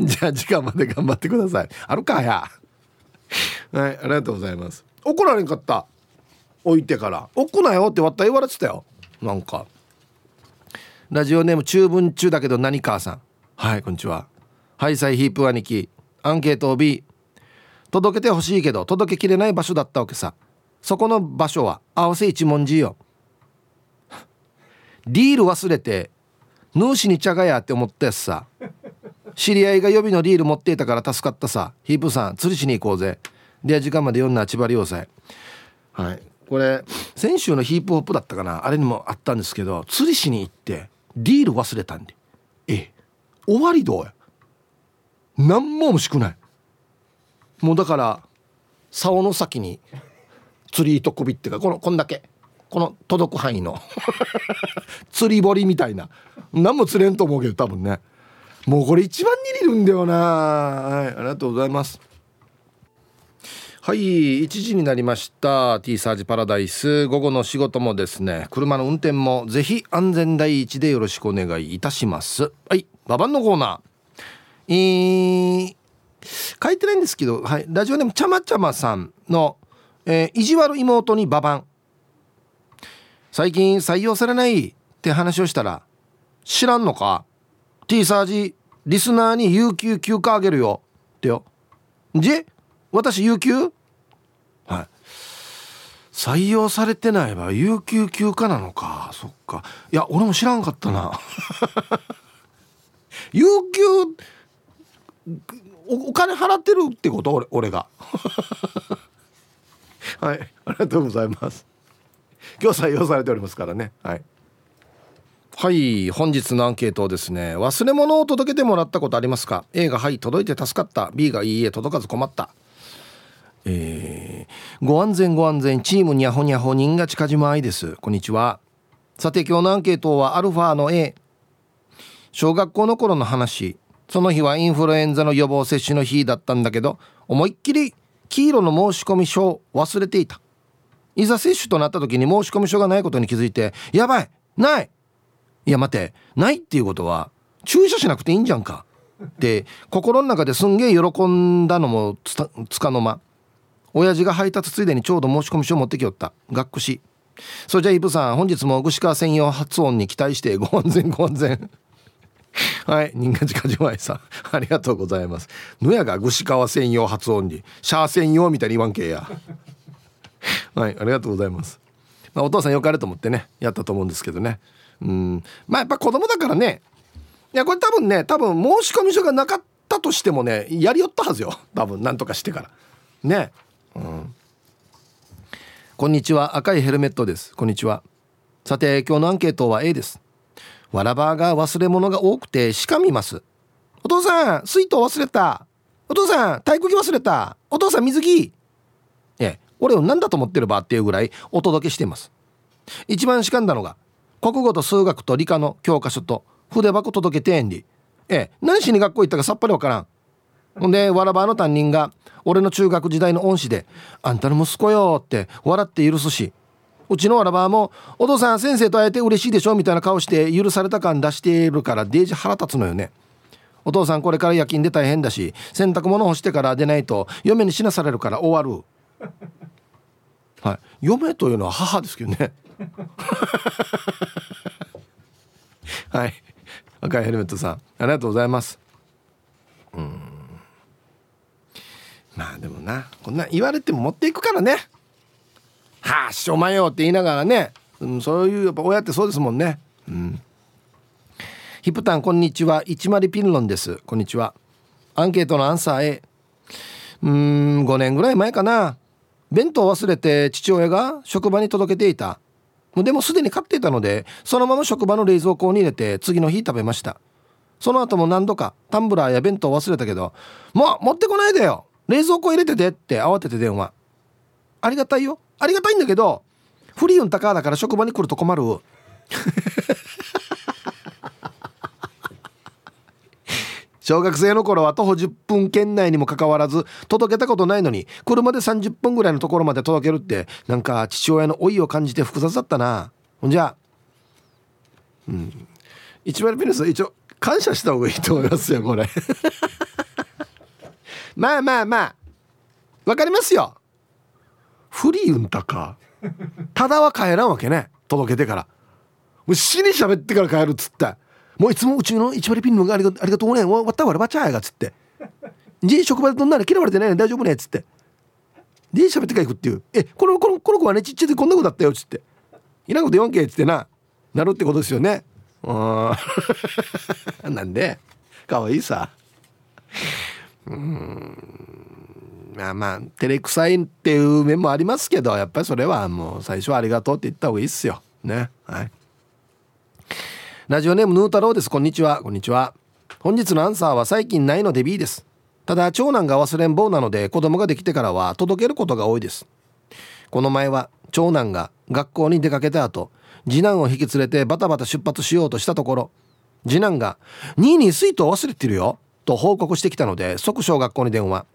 [SPEAKER 1] じゃあ時間まで頑張ってください。あるかや。はいありがとうございます。怒られんかった。置いてから「置くなよ」ってわった言われてたよ。なんか。ラジオネーム中文中だけど何かさん。はいこんにちは。ハイサイヒープ兄貴。アンケートを B 届けてほしいけど届けきれない場所だったわけさ。そこの場所は合わせ一文字よ。リール忘れてヌーシに茶がやって思ったやつさ。知り合いが予備のリール持っていたから助かったさ。ヒープさん釣りしに行こうぜ。では時間まで読んだ千葉良斎はい。これ先週のヒープホップだったかな。あれにもあったんですけど釣りしに行ってリール忘れたんで。え終わりどうや？何も欲しくない。もうだから竿の先に釣り糸首っていうかこのこんだけ。この届く範囲の。釣り堀みたいな。何も釣れんと思うけど多分ね。もうこれ一番にいるんだよな。はいありがとうございます。はい1時になりました。T サージパラダイス。午後の仕事もですね車の運転もぜひ安全第一でよろしくお願いいたします。はいババンのコーナー。えー、書いてないんですけど、はい、ラジオネームちゃまちゃまさんの、えー、意地悪妹にババン。最近採用されないって話をしたら知らんのか？T サージリスナーに有給休暇あげるよ。ってよ。じ私有給？はい。採用されてないわ有給休暇なのか？そっか。いや俺も知らんかったな。有給お金払ってるってこと？俺俺が。はい。ありがとうございます。今日採用されておりますからね。はい。はい。本日のアンケートですね忘れ物を届けてもらったことありますか？A がはい届いて助かった。B がいいえ届かず困った。えー、ご安全ご安全チームにゃほにゃほ人が近島愛です。こんにちは。さて今日のアンケートはアルファの A 小学校の頃の話。その日はインフルエンザの予防接種の日だったんだけど思いっきり黄色の申込書を忘れていた。いざ接種となった時に申込書がないことに気づいてやばいないいや待てないっていうことは注射しなくていいんじゃんか。って心の中ですんげえ喜んだのもつかの間。親父が配達ついでにちょうど申込書を持ってきよった。学区し。それじゃイブさん本日も串川専用発音に期待してご安全ご安全。はい。人間近じまいさん。ありがとうございます。野やが串川専用発音に。シャー専用みたいに言わんけや。はい。ありがとうございます。まあ、お父さんよかれと思ってねやったと思うんですけどね。うん。まあやっぱ子供だからね。いやこれ多分ね多分申込書がなかったとしてもねやりよったはずよ。多分なんとかしてから。ね。うん、こんにちは。赤いヘルメットです。こんにちは。さて今日のアンケートは A です。わらばが忘れ物が多くてしか見ます。お父さん水筒忘れた。お父さん体育着忘れた。お父さん水着。ええ俺を何だと思ってるばっていうぐらいお届けしています。一番しかんだのが国語と数学と理科の教科書と筆箱届けてんりええ何しに学校行ったかさっぱりわからんほん。でわらばの担任が俺の中学時代の恩師で「あんたの息子よ」って笑って許すしうちのわらばも「お父さん先生と会えて嬉しいでしょ」みたいな顔して許された感出しているからデージ腹立つのよねお父さんこれから夜勤で大変だし洗濯物干してから出ないと嫁に死なされるから終わるはい嫁というのは母ですけどね はい。赤いヘルメットさんありがとうございますうん。まあでもなこんな言われても持っていくからね。はあしょまよって言いながらね、うん、そういうやっぱ親ってそうですもんね。うん。ヒプタンこんにちは。一丸ピンロンです。こんにちは。アンケートのアンサー A うーん5年ぐらい前かな。弁当を忘れて父親が職場に届けていた。でもすでに買っていたのでそのまま職場の冷蔵庫に入れて次の日食べました。その後も何度かタンブラーや弁当を忘れたけどもう持ってこないでよ。冷蔵庫入れててって慌てて電話ありがたいよ。ありがたいんだけどフリーン高だから職場に来ると困る。小学生の頃は徒歩10分圏内にもかかわらず届けたことないのに車で30分ぐらいのところまで届けるってなんか父親の老いを感じて複雑だったな。ほんじゃうん。一番ピネス一応感謝した方がいいと思いますよこれ。まあまあまあ。わかりますよ。フリーうんたか。ただは帰らんわけね。届けてから。もう死に喋ってから帰るっつって。もういつもうちの一割ピンのがありがありがとうねわったわらばちゃやがっつって。じい職場でどんなに嫌われてないの大丈夫ねっつって。で喋ってから行くっていう。えこのこのこの子はねちっちゃいでこんな子だったよっつって。いらんこと言わんけっつってな。なるってことですよね。うん なんで？かわいいさ。うん。あまあ照れくさいっていう面もありますけどやっぱりそれはもう最初はありがとうって言った方がいいっすよ。ね。はい。ラジオネームヌー太郎です。こんにちは。こんにちは。本日のアンサーは最近ないので B です。ただ長男が忘れん坊なので子供ができてからは届けることが多いです。この前は長男が学校に出かけた後次男を引き連れてバタバタ出発しようとしたところ次男が「兄に水筒忘れてるよ」と報告してきたので即小学校に電話。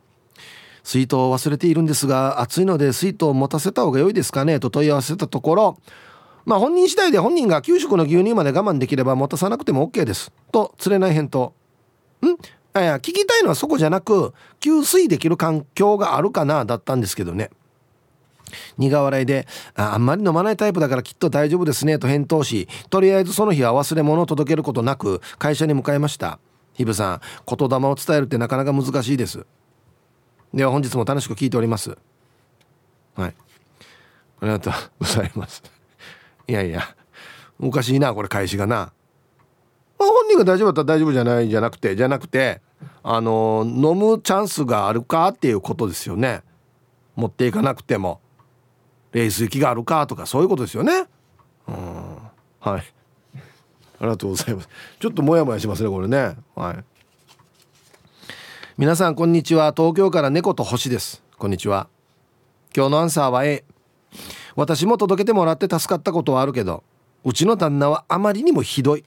[SPEAKER 1] 水筒を忘れているんですが暑いので水筒を持たせた方が良いですかねと問い合わせたところまあ本人次第で本人が給食の牛乳まで我慢できれば持たさなくても OK ですと釣れない返答。ん？あいや聞きたいのはそこじゃなく給水できる環境があるかなだったんですけどね。苦笑いでああんまり飲まないタイプだからきっと大丈夫ですねと返答しとりあえずその日は忘れ物を届けることなく会社に向かいました。ひぶさん言霊を伝えるってなかなか難しいです。では本日も楽しく聞いております。はい。ありがとうございます。いやいや。おかしいなこれ返しがな、本人が大丈夫だったら大丈夫じゃないじゃなくてじゃなくてあの飲むチャンスがあるかっていうことですよね。持っていかなくても。冷水器があるかとかそういうことですよね。うん。はい。ありがとうございます。ちょっとモヤモヤしますねこれね。はい。皆さんこんにちは。東京から猫と星です。こんにちは。今日のアンサーは A 私も届けてもらって助かったことはあるけどうちの旦那はあまりにもひどい。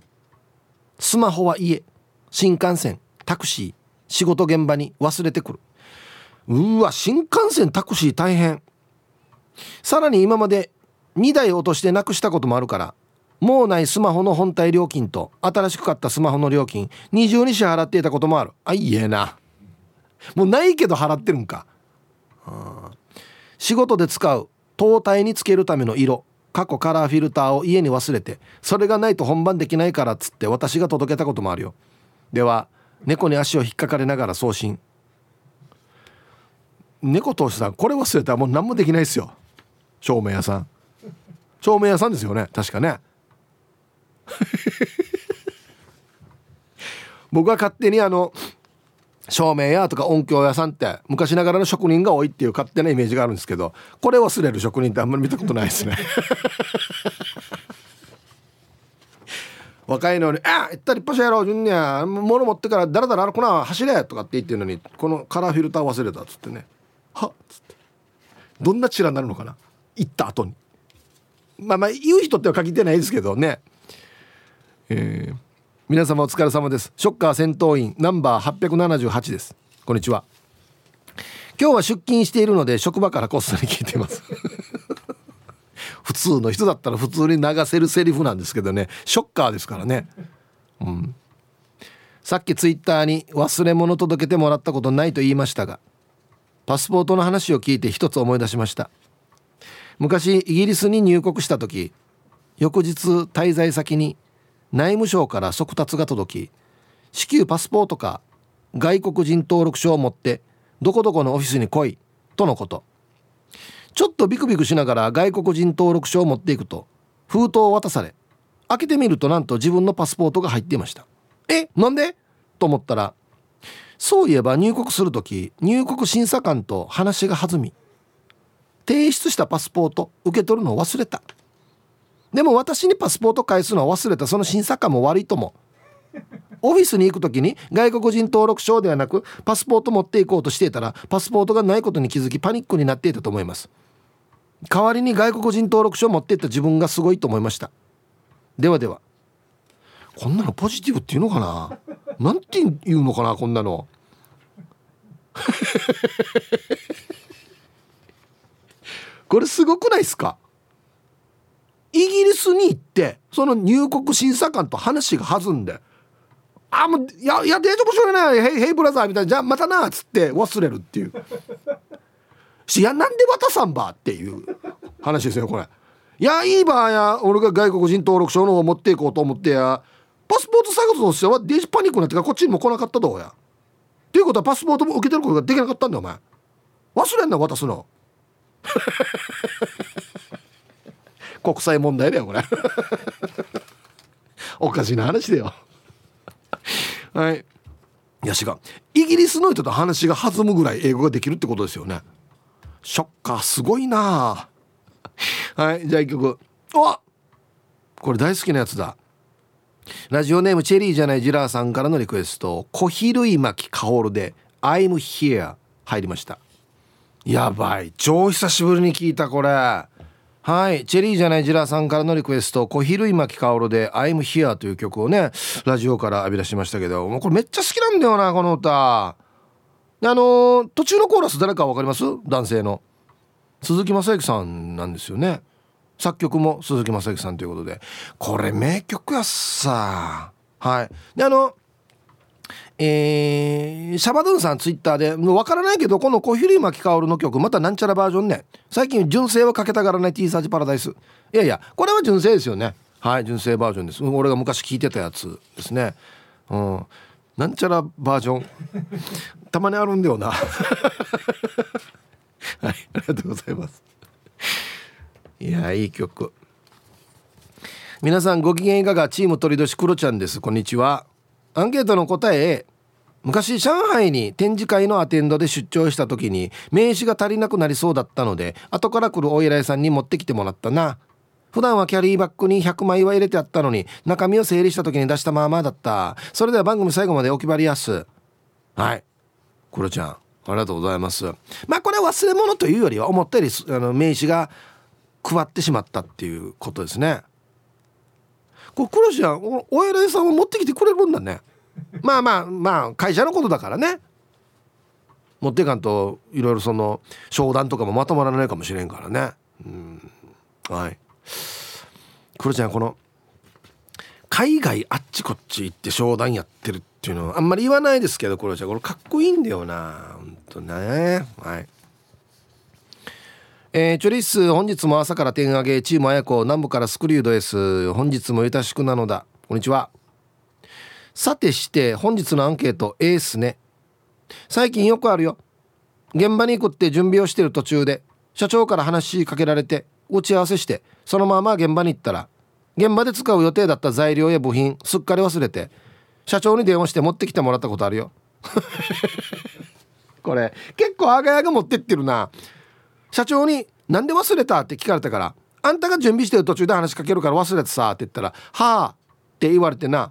[SPEAKER 1] スマホは家。新幹線。タクシー。仕事現場に忘れてくる。うわ新幹線タクシー大変。さらに今まで2台落としてなくしたこともあるからもうないスマホの本体料金と新しく買ったスマホの料金二重に支払っていたこともある。あいえな。もうないけど払ってるんか。仕事で使う。灯体につけるための色。過去カラーフィルターを家に忘れて。それがないと本番できないからっつって私が届けたこともあるよ。では猫に足を引っかかれながら送信。猫投資さんこれ忘れたらもう何もできないですよ。照明屋さん。照明屋さんですよね。確かね。僕は勝手にあの照明屋とか音響屋さんって昔ながらの職人が多いっていう勝手なイメージがあるんですけどこれ忘れる職人ってあんまり見たことないですね。若いのに「あ行ったりっぱしやろう順にゃ物持ってからだらだら歩くな。走れ」とかって言ってるのにこのカラーフィルター忘れたっつってね「はっ」つって。どんなチラになるのかな。行った後に。まあまあ言う人っては限ってないですけどね。えー、皆様お疲れ様です。ショッカー戦闘員ナンバー878です。こんにちは。今日は出勤しているので職場からこっそり聞いてます。普通の人だったら普通に流せるセリフなんですけどね。ショッカーですからね。うん。さっきツイッターに忘れ物届けてもらったことないと言いましたがパスポートの話を聞いて一つ思い出しました。昔イギリスに入国した時翌日滞在先に内務省から速達が届き至急パスポートか外国人登録証を持ってどこどこのオフィスに来いとのこと。ちょっとビクビクしながら外国人登録証を持っていくと封筒を渡され開けてみるとなんと自分のパスポートが入っていました。えなんで？と思ったらそういえば入国する時入国審査官と話が弾み提出したパスポート受け取るのを忘れた。でも私にパスポート返すのは忘れた。その審査官も悪いとも。オフィスに行く時に外国人登録証ではなくパスポート持っていこうとしていたらパスポートがないことに気づきパニックになっていたと思います。代わりに外国人登録証を持っていった自分がすごいと思いました。ではでは。こんなのポジティブっていうのかな？なんて言うのかなこんなの。これすごくないですか？イギリスに行ってその入国審査官と話が弾んで「あもういやいやデートもしょうがないヘイヘイブラザー」みたいな「じゃあまたな」っつって忘れるっていう「いやなんで渡さんば」っていう話ですよこれ。いやいいばや俺が外国人登録証の方持っていこうと思ってやパスポート探すとしてはデジパニックになってからこっちにも来なかったどうや。っていうことはパスポートも受け取ることができなかったんだお前。忘れんな渡すの。国際問題だよこれ。おかしな話だよ。はい。いや違うイギリスの人と話が弾むぐらい英語ができるってことですよね。ショッカーすごいな。はいじゃあ一曲。おこれ大好きなやつだ。ラジオネームチェリーじゃないジラーさんからのリクエスト。小比類巻薫で「I'm here」入りました。やばい。超久しぶりに聞いたこれはい。チェリーじゃないジラさんからのリクエスト小比類巻薫で「I'm Here」という曲をねラジオから浴び出しましたけどもうこれめっちゃ好きなんだよなこの歌。あのー、途中のコーラス誰か分かります？男性の。鈴木雅之さんなんですよね。作曲も鈴木雅之さんということで。これ名曲やっさはい。であのえー、シャバドゥンさんツイッターで分からないけどこの小比類巻薫の曲またなんちゃらバージョンね。最近純正はかけたがらない T サージパラダイス。いやいやこれは純正ですよね。はい純正バージョンです。俺が昔聞いてたやつですね。うん。なんちゃらバージョン。たまにあるんだよな。はいありがとうございます。いやいい曲。皆さんご機嫌いかが？チーム鳥年クロちゃんです。こんにちは。アンケートの答え昔上海に展示会のアテンドで出張した時に名刺が足りなくなりそうだったので後から来るお依頼さんに持ってきてもらったな。普段はキャリーバッグに100枚は入れてあったのに中身を整理した時に出したままだった。それでは番組最後までお決まりやす。はい。クロちゃんありがとうございます。まあこれは忘れ物というよりは思ったよりあの名刺が配ってしまったっていうことですね。これクロちゃん。お偉いさんは持ってきてくれるんだね。まあまあまあ会社のことだからね。持っていかんといろいろその商談とかもまとまらないかもしれんからね。うん。はい。クロちゃんこの海外あっちこっち行って商談やってるっていうのはあんまり言わないですけどクロちゃん。これかっこいいんだよなほんとね。はい。えー、チョリス本日も朝から点上げチームあやこ南部からスクリュードです本日もゆたしくなのだ。こんにちは。さてして本日のアンケート A っすね。最近よくあるよ。現場に行くって準備をしてる途中で社長から話しかけられて打ち合わせしてそのまま現場に行ったら現場で使う予定だった材料や部品すっかり忘れて社長に電話して持ってきてもらったことあるよ。これ結構あがやが持ってってるな。社長に「なんで忘れた?」って聞かれたから「あんたが準備してる途中で話しかけるから忘れてさ」って言ったら「はあ」って言われてな。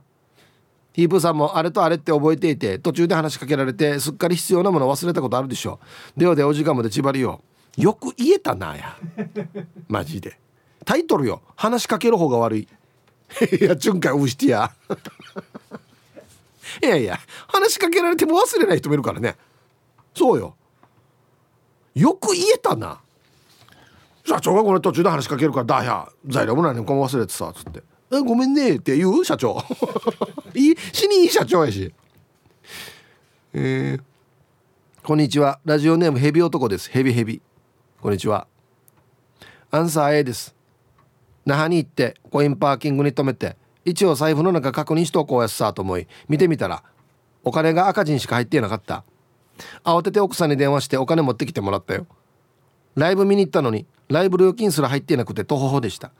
[SPEAKER 1] ヒープさんもあれとあれって覚えていて途中で話しかけられてすっかり必要なもの忘れたことあるでしょではでお時間まで縛りよよく言えたなや マジでタイトルよ。話しかける方が悪い いや瞬間うしてや いやいや話しかけられても忘れない人もいるからね。そうよよく言えたな。社長がこれ途中で話しかけるから「だや材料もないのこ忘れてさ」っつって「えごめんね」って言う？社長。いい？死にいい社長やし。えー、こんにちは。ラジオネームヘビ男です。ヘビヘビ。こんにちは。アンサー A です。那覇に行ってコインパーキングに止めて一応財布の中確認しとこうやっさと思い見てみたらお金が赤字にしか入っていなかった。慌てて奥さんに電話してお金持ってきてもらったよ。ライブ見に行ったのにライブ料金すら入っていなくて徒歩でした。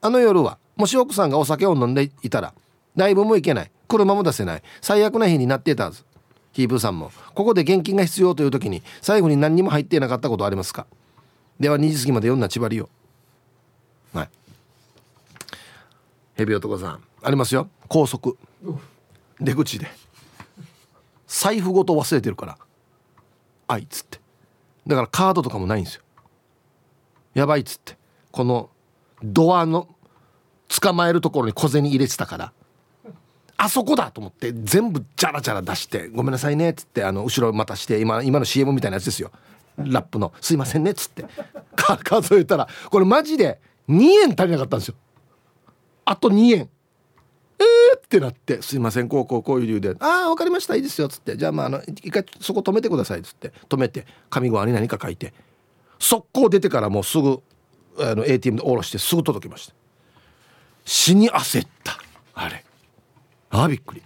[SPEAKER 1] あの夜はもし奥さんがお酒を飲んでいたらライブも行けない。車も出せない。最悪な日になっていたはず。ヒープーさんもここで現金が必要という時に最後に何にも入っていなかったことありますか？では2時過ぎまで読んだ千葉りよはい。ヘビ男さんありますよ。高速。出口で財布ごと忘れてるから。あいつって。だからカードとかもないんですよ。やばいっつって。このドアの捕まえるところに小銭入れてたから。あそこだと思って全部ジャラジャラ出して「ごめんなさいね」っつってあの後ろまたして今今の CM みたいなやつですよ。ラップの「すいませんね」っつって。数えたらこれマジで2円足りなかったんですよ。あと2円。えーってなって「すいませんこうこうこういう理由でああ分かりましたいいですよ」っつって「じゃあまああの一回そこ止めてください」っつって。止めて紙ごわに何か書いて。速攻出てからもうすぐあの ATM で下ろしてすぐ届きました。死に焦った。あれ。ああびっくり。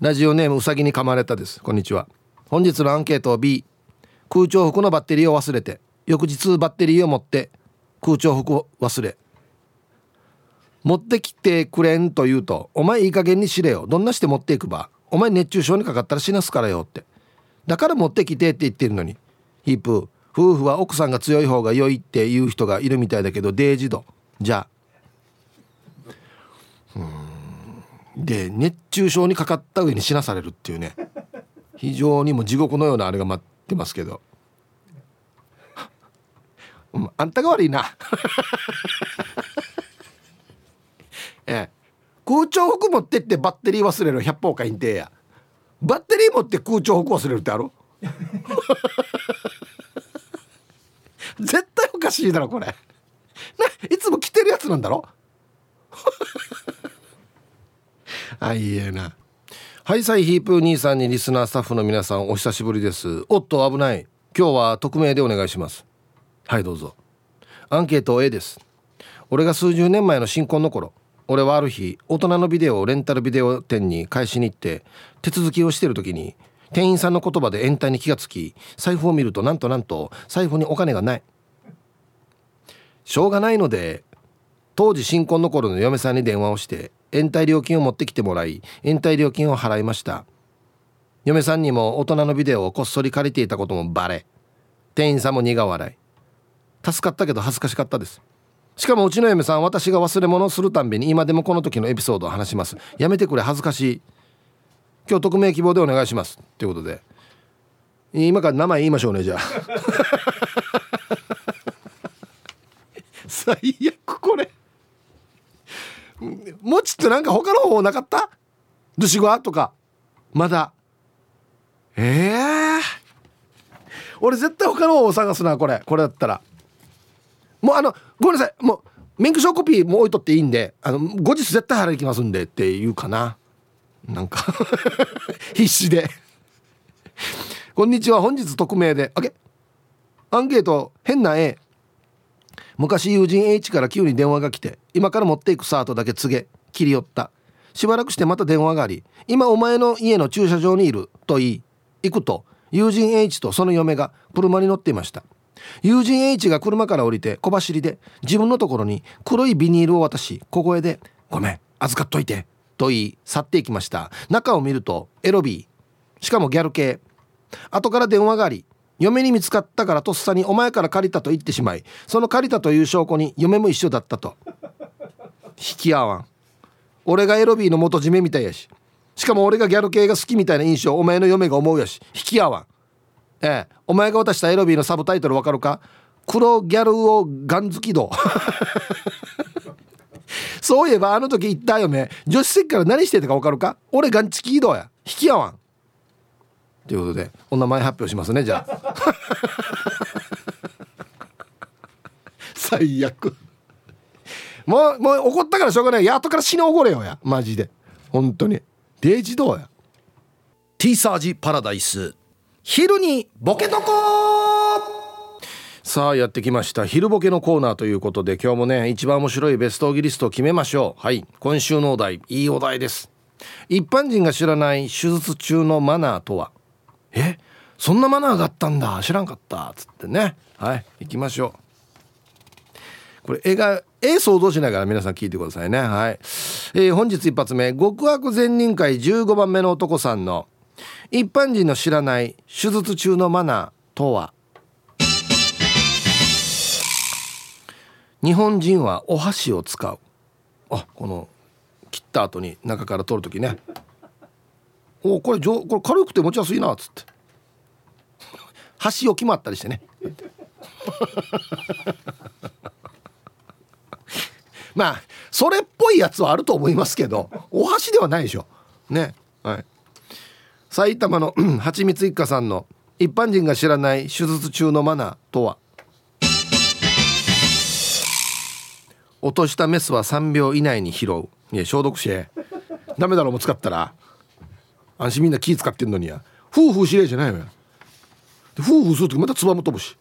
[SPEAKER 1] ラジオネームうさぎに噛まれたです。こんにちは。本日のアンケートを B 空調服のバッテリーを忘れて翌日バッテリーを持って空調服を忘れ持ってきてくれんと言うと「お前いい加減にしれよ。どんなして持っていくば。お前熱中症にかかったら死なすからよ」って。だから持ってきてって言ってるのに。ヒープ夫婦は奥さんが強い方が良いっていう人がいるみたいだけどデージドじゃあ。うん。で熱中症にかかった上に死なされるっていうね。非常にも地獄のようなあれが待ってますけど。あんたが悪いな。ええ。空調服持ってってバッテリー忘れる百方かんてや。バッテリー持って空調服忘れるってある？絶対おかしいだろこれ。ないつも着てるやつなんだろ？あいいえな。はいサイヒープー兄さんにリスナースタッフの皆さんお久しぶりです。おっと危ない。今日は匿名でお願いします。はいどうぞ。アンケート A です。俺が数十年前の新婚の頃俺はある日大人のビデオをレンタルビデオ店に返しに行って手続きをしてる時に店員さんの言葉で延滞に気がつき財布を見るとなんとなんと財布にお金がない。しょうがないので当時新婚の頃の嫁さんに電話をして延滞料金を持ってきてもらい延滞料金を払いました。嫁さんにも大人のビデオをこっそり借りていたこともバレ店員さんも苦笑い。助かったけど恥ずかしかったです。しかもうちの嫁さん私が忘れ物をするたんびに今でもこの時のエピソードを話します。やめてくれ恥ずかしい。今日匿名希望でお願いします。ということで。今から名前言いましょうねじゃあ。最悪これ。もちっとなんか他の方法なかった？ドゥシゴアとか。まだ。ええー、俺絶対他の方を探すなこれ。これだったら。もうあのごめんなさい。もう免許証コピーも置いとっていいんであの後日絶対払いきますんでって言うかな。なんか 必死で。こんにちは本日匿名で。あけアンケート変な絵。昔友人 H から急に電話が来て今から持っていくサートだけ告げ切り寄った。しばらくしてまた電話があり今お前の家の駐車場にいると言い行くと友人 H とその嫁が車に乗っていました。友人 H が車から降りて小走りで自分のところに黒いビニールを渡し小声で「ごめん預かっといて」と言い去っていきました。中を見るとエロビーしかもギャル系。後から電話があり嫁に見つかったからとっさにお前から借りたと言ってしまいその借りたという証拠に嫁も一緒だったと。引き合わん。俺がエロビーの元締めみたいやししかも俺がギャル系が好きみたいな印象お前の嫁が思うやし引き合わん。ええ。お前が渡したエロビーのサブタイトルわかるか？黒ギャルをガン好き度。そういえばあの時言ったよね。助手席から何してたか分かるか？俺ガンチキ移動や。引き合わん。ということでお名前発表しますねじゃあ。最悪。もうもう怒ったからしょうがない。やっとから死に怒れよや。マジで。本当に。デイジどうや。T サージパラダイス。昼にボケとこさあやってきました。昼ボケのコーナーということで今日もね一番面白いベストオギリストを決めましょう。はい。今週のお題いいお題です。一般人が知らない手術中のマナーとは？え？そんなマナーがあったんだ。知らんかった。つってね。はい。行きましょう。これ絵が絵想像しながら皆さん聞いてくださいね。はい、えー、本日一発目。極悪善人会15番目の男さんの一般人の知らない手術中のマナーとは？日本人はお箸を使う。あこの切った後に中から取る時ね。おこれこれ軽くて持ちやすいなっつって。箸を決まったりしてね。まあそれっぽいやつはあると思いますけどお箸ではないでしょ。ね。はい。埼玉のはちみつ一家さんの一般人が知らない手術中のマナーとは？落としたメスは3秒以内に拾う。いや消毒してダメだろもう使ったら。安心みんな気使ってんのにや。夫婦しれいじゃないよ。夫婦する時またつばも飛ぶし。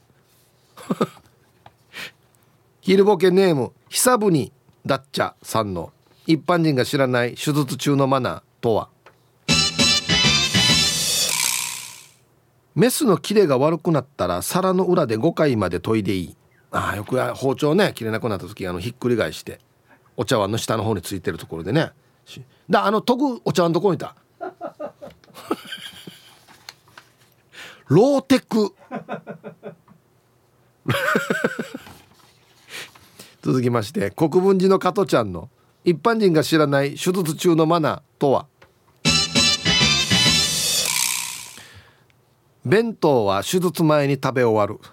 [SPEAKER 1] 昼ボケネーム久ぶにダッチャさんの一般人が知らない手術中のマナーとは？メスのキレが悪くなったら皿の裏で5回まで研いでいい。ああよく包丁ね切れなくなった時あのひっくり返してお茶碗の下の方についてるところでね。だあの研ぐお茶碗どこにいた？ローテク。続きまして国分寺の加トちゃんの一般人が知らない手術中のマナーとは？弁当は手術前に食べ終わる。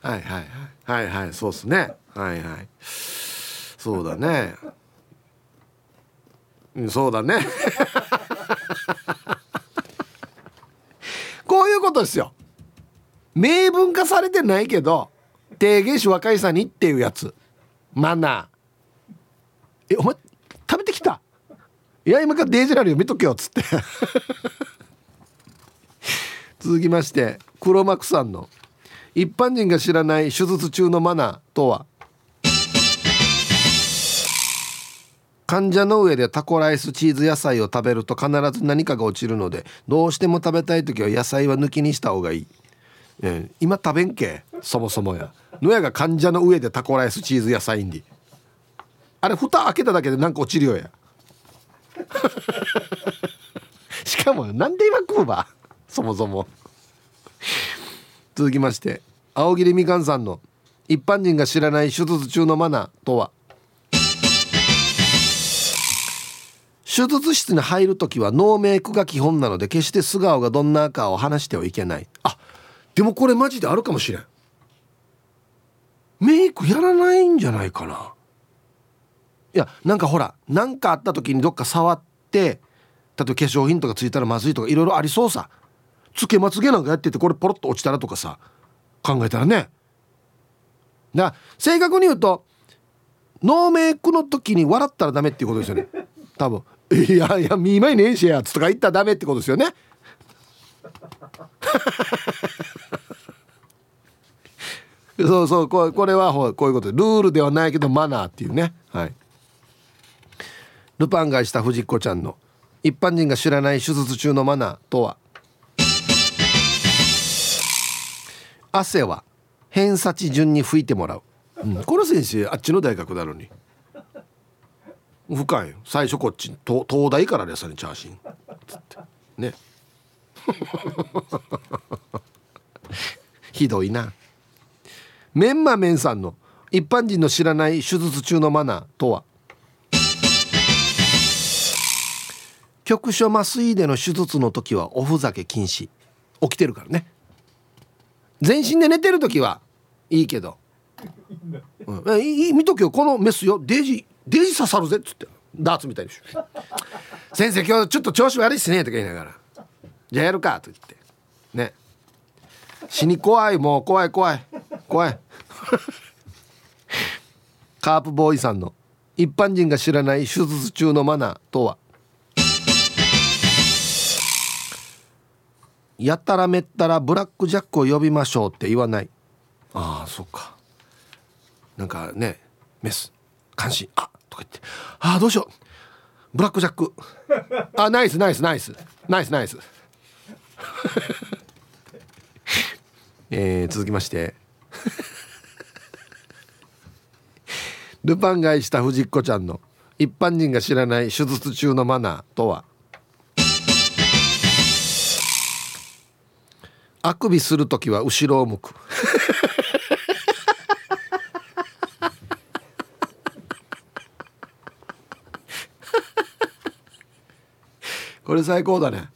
[SPEAKER 1] はいはいはい。はいはい。そうっすね。はいはい。そうだね。うんそうだね。こういうことですよ。明文化されてないけど提言し若いさにっていうやつ。マナー。えお前いや今からデージラルよ見とけよっつって。続きまして黒幕さんの一般人が知らない手術中のマナーとは？患者の上でタコライスチーズ野菜を食べると必ず何かが落ちるのでどうしても食べたい時は野菜は抜きにした方がいい、えー、今食べんけ？そもそもや。のやが患者の上でタコライスチーズ野菜に。あれ蓋開けただけでなんか落ちるよや。しかもなんで今食うばそもそも。続きまして青桐みかんさんの一般人が知らない手術中のマナーとは？手術室に入る時はノーメイクが基本なので決して素顔がどんなかを話してはいけない。あでもこれマジであるかもしれん。メイクやらないんじゃないかな。いやなんかほら何かあった時にどっか触って例えば化粧品とかついたらまずいとかいろいろありそうさ。つけまつげなんかやっててこれポロッと落ちたらとかさ考えたらね。だ正確に言うとノーメイクの時に笑ったらダメっていうことですよね。多分。いやいや見舞いねえしやつとか言ったらダメってことですよね。そうそうここれはこういうこと。ルールではないけどマナーっていうね。はいルパンがした藤子ちゃんの一般人が知らない手術中のマナーとは？汗は偏差値順に拭いてもらう、うん、この先生あっちの大学なのに。深い最初こっち東大からですねチャーシンつって。ね。ひどいな。メンマメンさんの一般人の知らない手術中のマナーとは？局所麻酔での手術の時はおふざけ禁止。起きてるからね。全身で寝てる時はいいけど、うん、いい見とけよ。このメスよ。デジデジ刺さるぜっつって。ダーツみたいに先生今日ちょっと調子悪いっすね。とか言いながら。じゃあやるかと言って。ね。死に怖いもう怖い怖い。怖い。カープボーイさんの一般人が知らない手術中のマナーとは？やたらめったらブラックジャックを呼びましょうって言わない。ああそっか。なんかねメス監視あとか言って。ああどうしよう。ブラックジャック。あナイスナイスナイス。ナイスナイス。えー、続きまして。ルパン買いした藤子ちゃんの一般人が知らない手術中のマナーとは？あくびする時は後ろを向く。これ最高だね。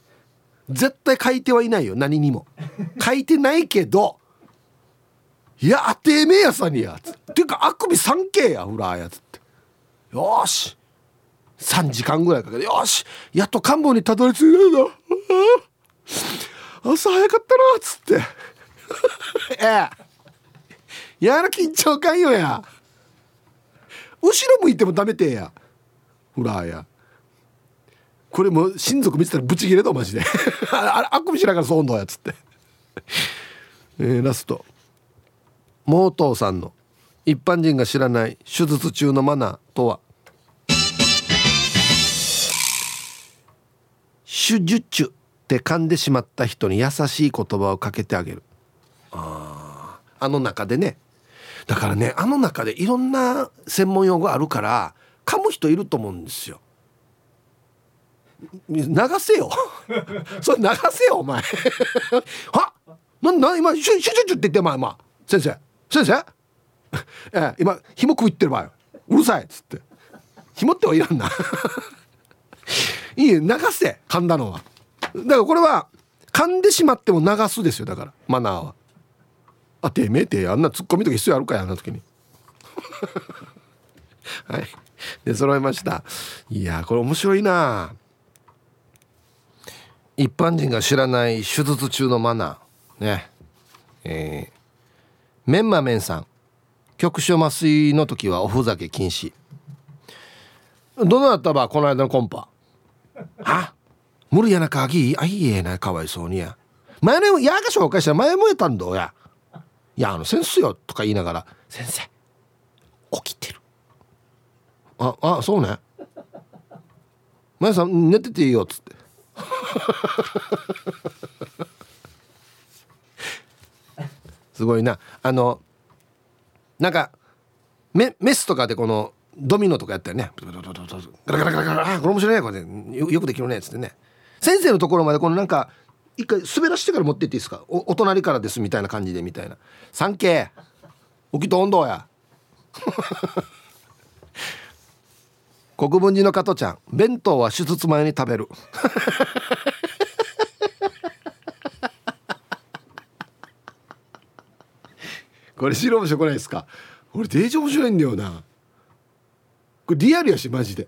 [SPEAKER 1] 絶対書いてはいないよ何にも。書いてないけどいやあてめえやさにや。つっていうかあくび 3K やフラーやつって。よし。3時間ぐらいかけてよし。やっと官房にたどり着いたんだ。朝早かったなっつって。ええ。やら緊張感よや。後ろ向いてもダメてや。フラーや。これも親族見てたらブチギレだマジで。ああくびしながらそうんのやつって。えー、ラスト。モートーさんの一般人が知らない手術中のマナーとは？手術中。って噛んでしまった人に優しい言葉をかけてあげる。ああの中でね。だからねあの中でいろんな専門用語あるから噛む人いると思うんですよ。流せよ。それ流せよお前。は？なな今シュシュシュって言ってまあまあ先生。先生？え今紐食いってる場合うるさいっつって。紐ってはいらんな。いい流せ噛んだのは。だからこれは噛んでしまっても流すですよだから。マナーは。あてめえてあんなツッコミとか必要あるかやあんな時に。はい。で揃いました。いやこれ面白いな。一般人が知らない手術中のマナー。ね。えー、メンマメンさん。局所麻酔の時はおふざけ禁止。どうなったばこの間のコンパ？あ無理やなかぎあいえなかわいそうにや。前のやが紹介した。ら前もえたんどや。いやあの先生よとか言いながら先生起きてる。ああそうね。前さん寝てていいよっつって。すごいな。あのなんかメメスとかでこのドミノとかやったよね。ガラガラガラガラあこれ面白いね。これよくできるねっつってね。先生のところまでこのなんか一回滑らしてから持ってっていいですか？おお隣からですみたいな感じでみたいな「産経起きと温度や」国分寺の加トちゃん。弁当は手術前に食べる。これ白面白くないですか？俺デージ面白いんだよな。これリアルやしマジで。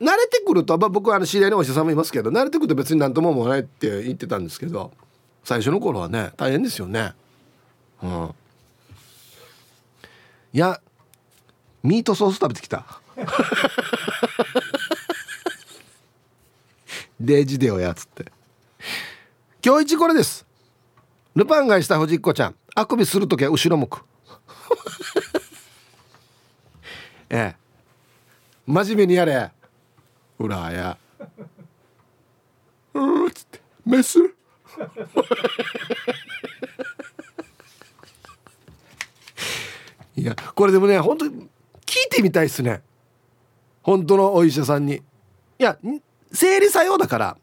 [SPEAKER 1] 慣れてくると、まあ、僕はあの知り合いのお医者さんもいますけど慣れてくると別に何とも思わないって言ってたんですけど最初の頃はね大変ですよね。うん。いやミートソース食べてきた。デージデよやつって。今日一これです。ルパンがした藤子ちゃん。あくびする時は後ろ向く。ええ。真面目にやれ。裏や。うっつって。メス？いやこれでもね本当に聞いてみたいですね。本当のお医者さんに。いや生理作用だから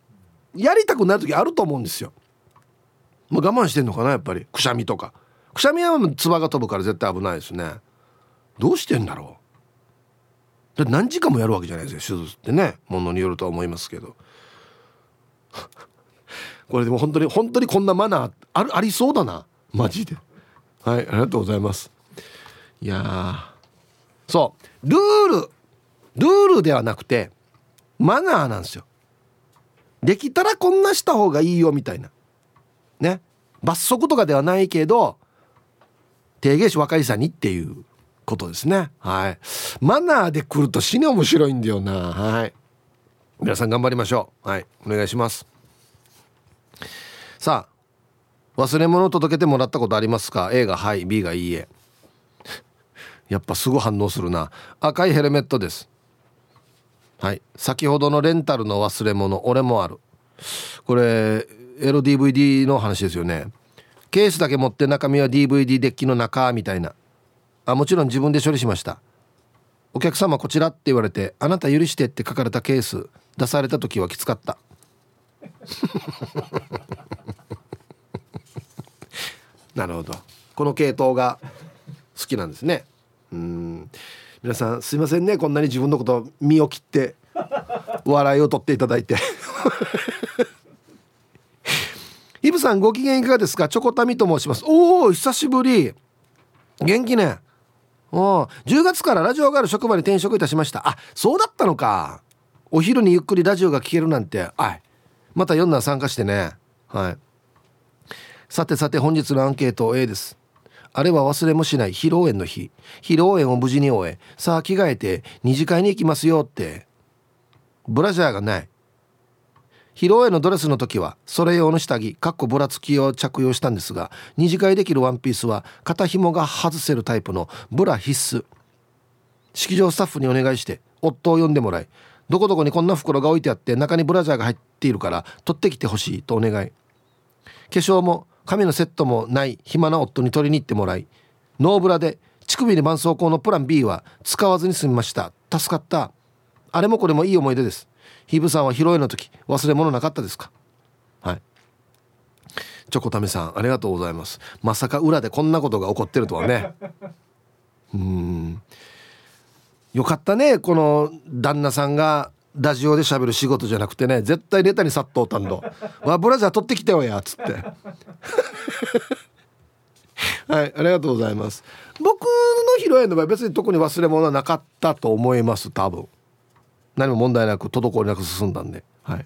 [SPEAKER 1] やりたくなる時あると思うんですよ。もう我慢してんのかなやっぱり。くしゃみとか。くしゃみは唾が飛ぶから絶対危ないですね。どうしてんだろう。だ何時間もやるわけじゃないですよ手術ってね。ものによるとは思いますけど。これでも本当に本当にこんなマナーあるありそうだな。マジで。はいありがとうございます。いやそう。ルールルールではなくてマナーなんですよ。できたらこんなした方がいいよみたいな。ね。罰則とかではないけど提言し若いさんにっていう。ことですね。はい。マナーで来ると死に面白いんだよな。はい。皆さん頑張りましょう。はい。お願いします。さあ忘れ物届けてもらったことありますか？A がはい B がいいえ。やっぱすぐ反応するな。赤いヘルメットです。はい。先ほどのレンタルの忘れ物俺もある。これ LDVD の話ですよね。ケースだけ持って中身は DVD デッキの中みたいな。あもちろん自分で処理しました。お客様こちらって言われてあなた許してって書かれたケース出された時はきつかった。なるほど。この系統が好きなんですね。うん。皆さんすいませんね。こんなに自分のこと身を切って笑いを取っていただいて。イブさんご機嫌いかがですか？チョコタミと申します。おお久しぶり。元気ね。お10月からラジオがある職場に転職いたしました。あそうだったのか。お昼にゆっくりラジオが聴けるなんて。はい。また読んだ参加してね。はい。さてさて本日のアンケート A です。あれは忘れもしない披露宴の日。披露宴を無事に終えさあ着替えて二次会に行きますよって。ブラジャーがない。披露宴のドレスの時はそれ用の下着かっこぶらつきを着用したんですが二次会できるワンピースは肩紐が外せるタイプのブラ必須。式場スタッフにお願いして夫を呼んでもらいどこどこにこんな袋が置いてあって中にブラジャーが入っているから取ってきてほしいとお願い。化粧も髪のセットもない暇な夫に取りに行ってもらいノーブラで乳首に絆創膏のプラン B は使わずに済みました。助かった。あれもこれもいい思い出です。ヒブさんは披露宴の時忘れ物なかったですか？はい。チョコタメさんありがとうございます。まさか裏でこんなことが起こってるとはね。うん。よかったねこの旦那さんがラジオで喋る仕事じゃなくてね。絶対ネタに殺到たんど「わブラジャー取ってきてよや」っつって。はいありがとうございます。僕の披露宴の場合別に特に忘れ物はなかったと思います多分。何も問題なく滞りなく進んだんで。はい。